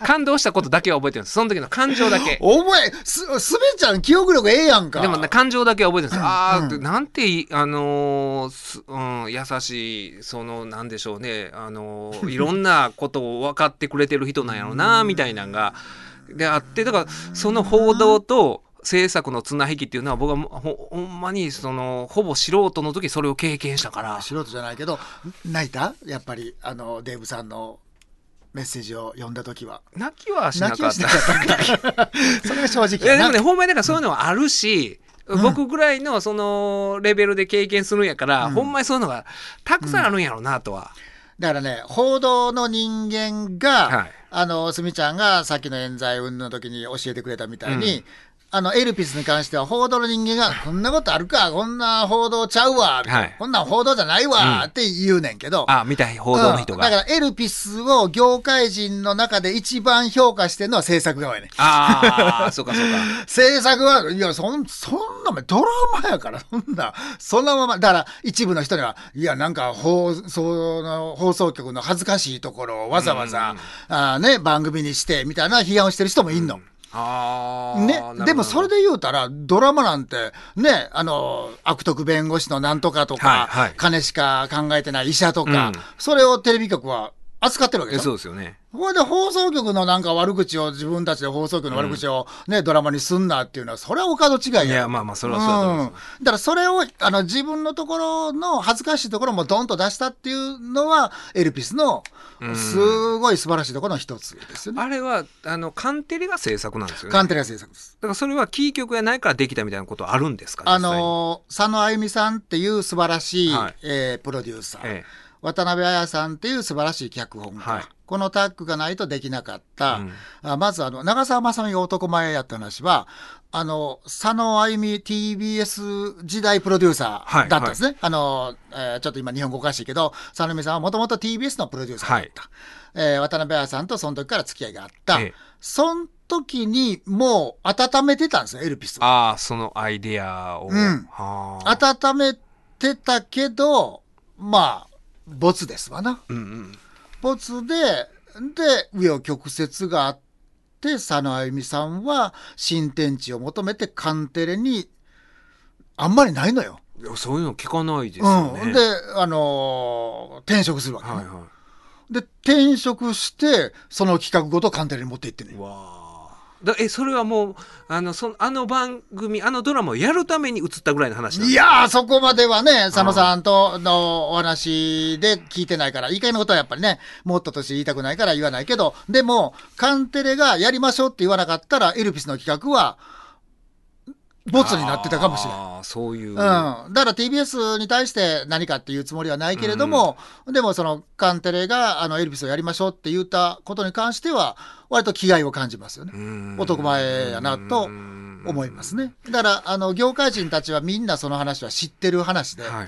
B: 感動したことだけは覚えてるんです。その時の感情だけ。
C: 覚えすすべちゃん記憶力ええやんか。
B: でもね感情だけは覚えてるんです。よ、ああ、
C: うん
B: なんてあのーすうん、優しいそのなんでしょうね。あのー いろんなことを分かってくれてる人なんやろうなみたいなのがであってだからその報道と制作の綱引きっていうのは僕はほほんまにそのほぼ素人の時それを経験したから。
C: 素人じゃないけど泣いた？やっぱりあのデーブさんのメッセージを読んだ時は。
B: 泣きはしなかっ
C: た。それが正直
B: いやでもねほんまにだからそういうのはあるし、僕ぐらいのそのレベルで経験するんやから、
C: うん。
B: ほんまにそういうのがたくさんあるんやろうなとは、
C: だからね報道の人間が、
B: はい。
C: あのすみちゃんがさっきの冤罪云々の時に教えてくれたみたいに、
B: うん
C: あのエルピスに関しては報道の人間が「こんなことあるかこんな報道ちゃうわ」
B: はい。
C: こんなん報道じゃないわ」
B: うん。
C: って言うねんけど、
B: あ見たい報道の人が、
C: うん。だからエルピスを業界人の中で一番評価してるのは制作側やねん。
B: ああそうかそうか。
C: 制作は、いや、そん、そんなドラマやから、そんな、そのまま、だから一部の人には、いや、なんか放送の、放送局の恥ずかしいところをわざわざ、あーね、番組にして、みたいな批判をしてる人もいんの。
B: ああ
C: ね、でもそれで言うたら、ドラマなんて、ね、あの、悪徳弁護士のなんとかとか、
B: はいはい。
C: 金しか考えてない医者とか、
B: うん。
C: それをテレビ局は扱ってるわけでしょ？
B: そうですよね。
C: これで放送局のなんか悪口を自分たちで放送局の悪口をね、ドラマにすんなっていうのはそれはお門違いや。
B: いやまあまあそれはそうだと思います。
C: うん。だからそれをあの自分のところの恥ずかしいところもドンと出したっていうのはエルピスの
B: うん。
C: すごい素晴らしいところの一つですよね。
B: あれはあのカンテレが制作なんですよね。
C: カンテレア制作です。
B: だからそれはキー局がないからできたみたいなことはあるんですか
C: あの佐野あゆみさんっていう素晴らしい、
B: はい。
C: えープロデューサー、
B: え
C: 渡辺彩さんっていう素晴らしい腳本家、
B: はい。
C: このタッグがないとできなかった、
B: うん。
C: あまずあの長澤まさみが男前やった話はあの佐野あゆみ TBS 時代プロデューサーだったんですね、あのえーちょっと今日本語おかしいけど佐野あゆみさんはもともと TBS のプロデューサーだった、えー渡辺彩さんとその時から付き合いがあった、
B: ええ。
C: その時にもう温めてたんですよ、エルピスは。
B: ああ、そのアイデアを。
C: うん。
B: はあ。
C: 温めてたけど、まあ、ボツですわな。
B: うんうん。
C: ボツで、で、紆余曲折があって、佐野あゆみさんは新天地を求めてカンテレに、あんまりないのよ。
B: いやそういうの聞かないですよね。
C: うん。で、あのー転職するわけね、
B: はいは
C: で、転職して、その企画ごとカンテレに持っていってね
B: い。。わあ。だえ、それはもう、あの、そ、あの番組、あのドラマをやるために映ったぐらいの話
C: いやー、そこまではね、佐野さんとのお話で聞いてないから、言い換えのことはやっぱりね、もっと年言いたくないから言わないけど、でも、カンテレがやりましょうって言わなかったら、エルピスの企画は、ボツになってたかもしれない。
B: ああ、そういう。
C: うん、だから TBS に対して何かっていうつもりはないけれども、でもそのカンテレがあのエルピスをやりましょうって言ったことに関しては割と気概を感じますよね。
B: うん
C: 男前やなと思いますね。だからあの業界人たちはみんなその話は知ってる話で、
B: はいはい。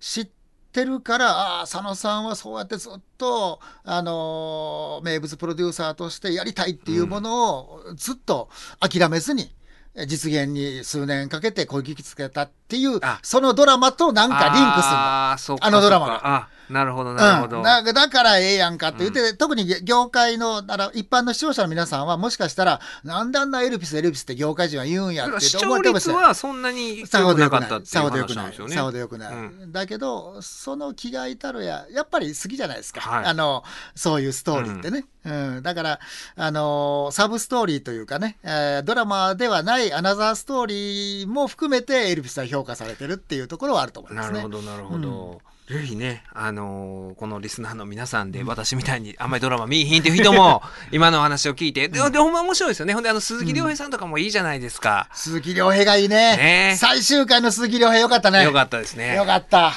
C: 知ってるからああ佐野さんはそうやってずっとあのー名物プロデューサーとしてやりたいっていうものをずっと諦めずに。え実現に数年かけてこぎつけたっていう
B: あ。
C: そのドラマとなんかリンクするの。
B: ああ、そうか
C: あのドラマが
B: なるほど、なるほど。
C: うん、だだからええやんかって言って、特に業界のあの一般の視聴者の皆さんはもしかしたらなんであんなエルピスエルピスって業界人は言うんやって
B: 視
C: 思
B: 聴
C: ってました
B: はそんなに
C: さほどよくない。
B: なかったっていう
C: さほどよくない。さほどよくない。
B: うん
C: だけど、その気概たるや、やっぱり好きじゃないですか。
B: はい
C: あの、そういうストーリーってね。うん。だから、あの、サブストーリーというかね、えードラマではないアナザーストーリーも含めてエルピスは評価されてるっていうところはあると思いますね。
B: なるほど、なるほど。ぜひね、あのーこのリスナーの皆さんで、私みたいにあんまりドラマ見いひんっていう人も、今のお話を聞いて、で、でほんま面白いですよね。ほんで、あの、鈴木亮平さんとかもいいじゃないですか。
C: 鈴木亮平がいいね。
B: ね
C: 最終回の鈴木亮平よかったね。
B: よかったですね。
C: よかった。あ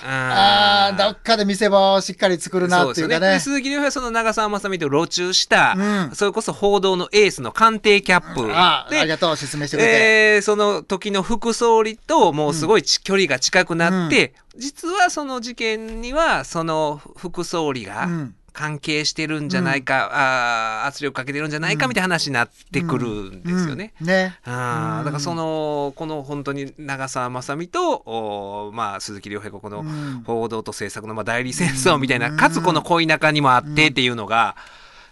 C: あー、どっかで見せ場をしっかり作るなっていうかね。
B: で鈴木亮平はその長澤まさみと路中した、
C: うん
B: それこそ報道のエースの官邸キャップ。
C: ああ、
B: で
C: ありがとう、説明してくれて。
B: えーその時の副総理ともうすごいち距離が近くなって、実はその事件にはその副総理が
C: うん。
B: 関係してるんじゃないか、あー圧力かけてるんじゃないかみたいな話になってくるんですよね。
C: うん。ね。うん。
B: あーだからそのこの本当に長澤まさみと、おまあ、鈴木亮平ここの
C: うん。
B: 報道と政策のまあ代理戦争みたいな、かつこの恋仲にもあってっていうのが、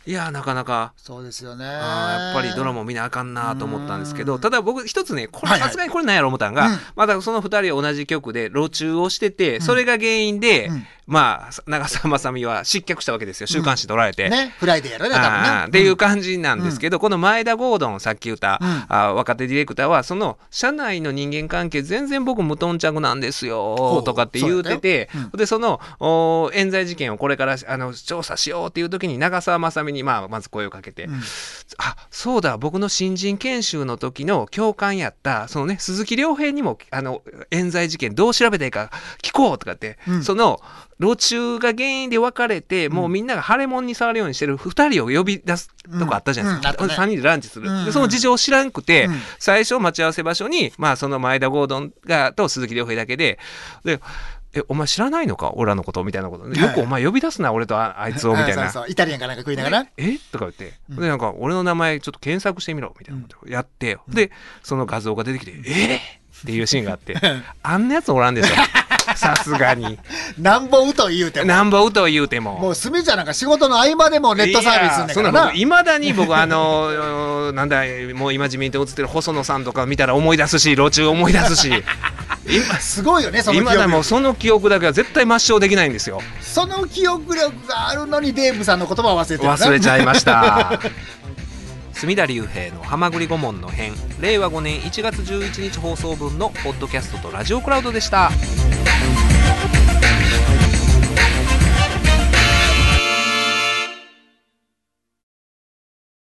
B: いやなかなか。
C: そうですよね。
B: あーやっぱりドラマを見なあかんなと思ったんですけど、
C: うん。
B: ただ僕一つね、これさすがにこれなんやろ思ったんが、
C: うん。
B: まだその二人は同じ局で路チューをしてて、それが原因で、
C: うん
B: まあ、長澤まさみは失脚したわけですよ。週刊誌取られて。
C: ね、フライデーやろね、多分ね。
B: っていう感じなんですけど、この眞栄田郷敦、さっき言った、
C: うん。
B: あー若手ディレクターは、その、社内の人間関係全然僕無頓着なんです
C: ほ
B: よ、
C: う。
B: とかって言うててで、その、お冤罪事件をこれからあの調査しようっていう時に、長澤まさみに、まあ、まず声をかけて、
C: うん。
B: あ、そうだ、僕の新人研修の時の教官やった、そのね、鈴木亮平にも、あの、冤罪事件どう調べたいか聞こうとかって、
C: うん。
B: その、路中が原因で別れて、もうみんなが腫れ物に触るようにしてる二人を呼び出すとこあったじゃないですか。
C: うん。うんあったね
B: 三人でランチする。
C: うん。
B: で、その事情を知らんくて、
C: うん。
B: 最初待ち合わせ場所に、まあその前田ゴードンが、と鈴木亮平だけで、で、え、お前知らないのか？俺らのことみたいなこと。よくお前呼び出すな、俺とああいつを、みたいな。
C: そうそう。イタリアンかなんか食いながら？
B: えとか言って、で、なんか、俺の名前ちょっと検索してみろ、みたいなことをやって、で、その画像が出てきて、え？っていうシーンがあって、あんなやつおらんでしょ。さすがに。
C: なんぼうと言うても。
B: なんぼうと言うても。
C: もう、すみちゃんなんか仕事の合間でもネットサービスねんからな。
B: いまだに僕、あの、なんだ、もう今自民党映ってる細野さんとか見たら思い出すし、路中思い出すし、今、
C: すごいよね、その記憶
B: 今だも。その記憶だけは絶対抹消できないんですよ。
C: その記憶力があるのにデーブさんの言葉を忘れてるな
B: 忘れちゃいました。隅田隆平の「はまぐり顧問の編」令和5年1月11日放送分のポッドキャストとラジオクラウドでした。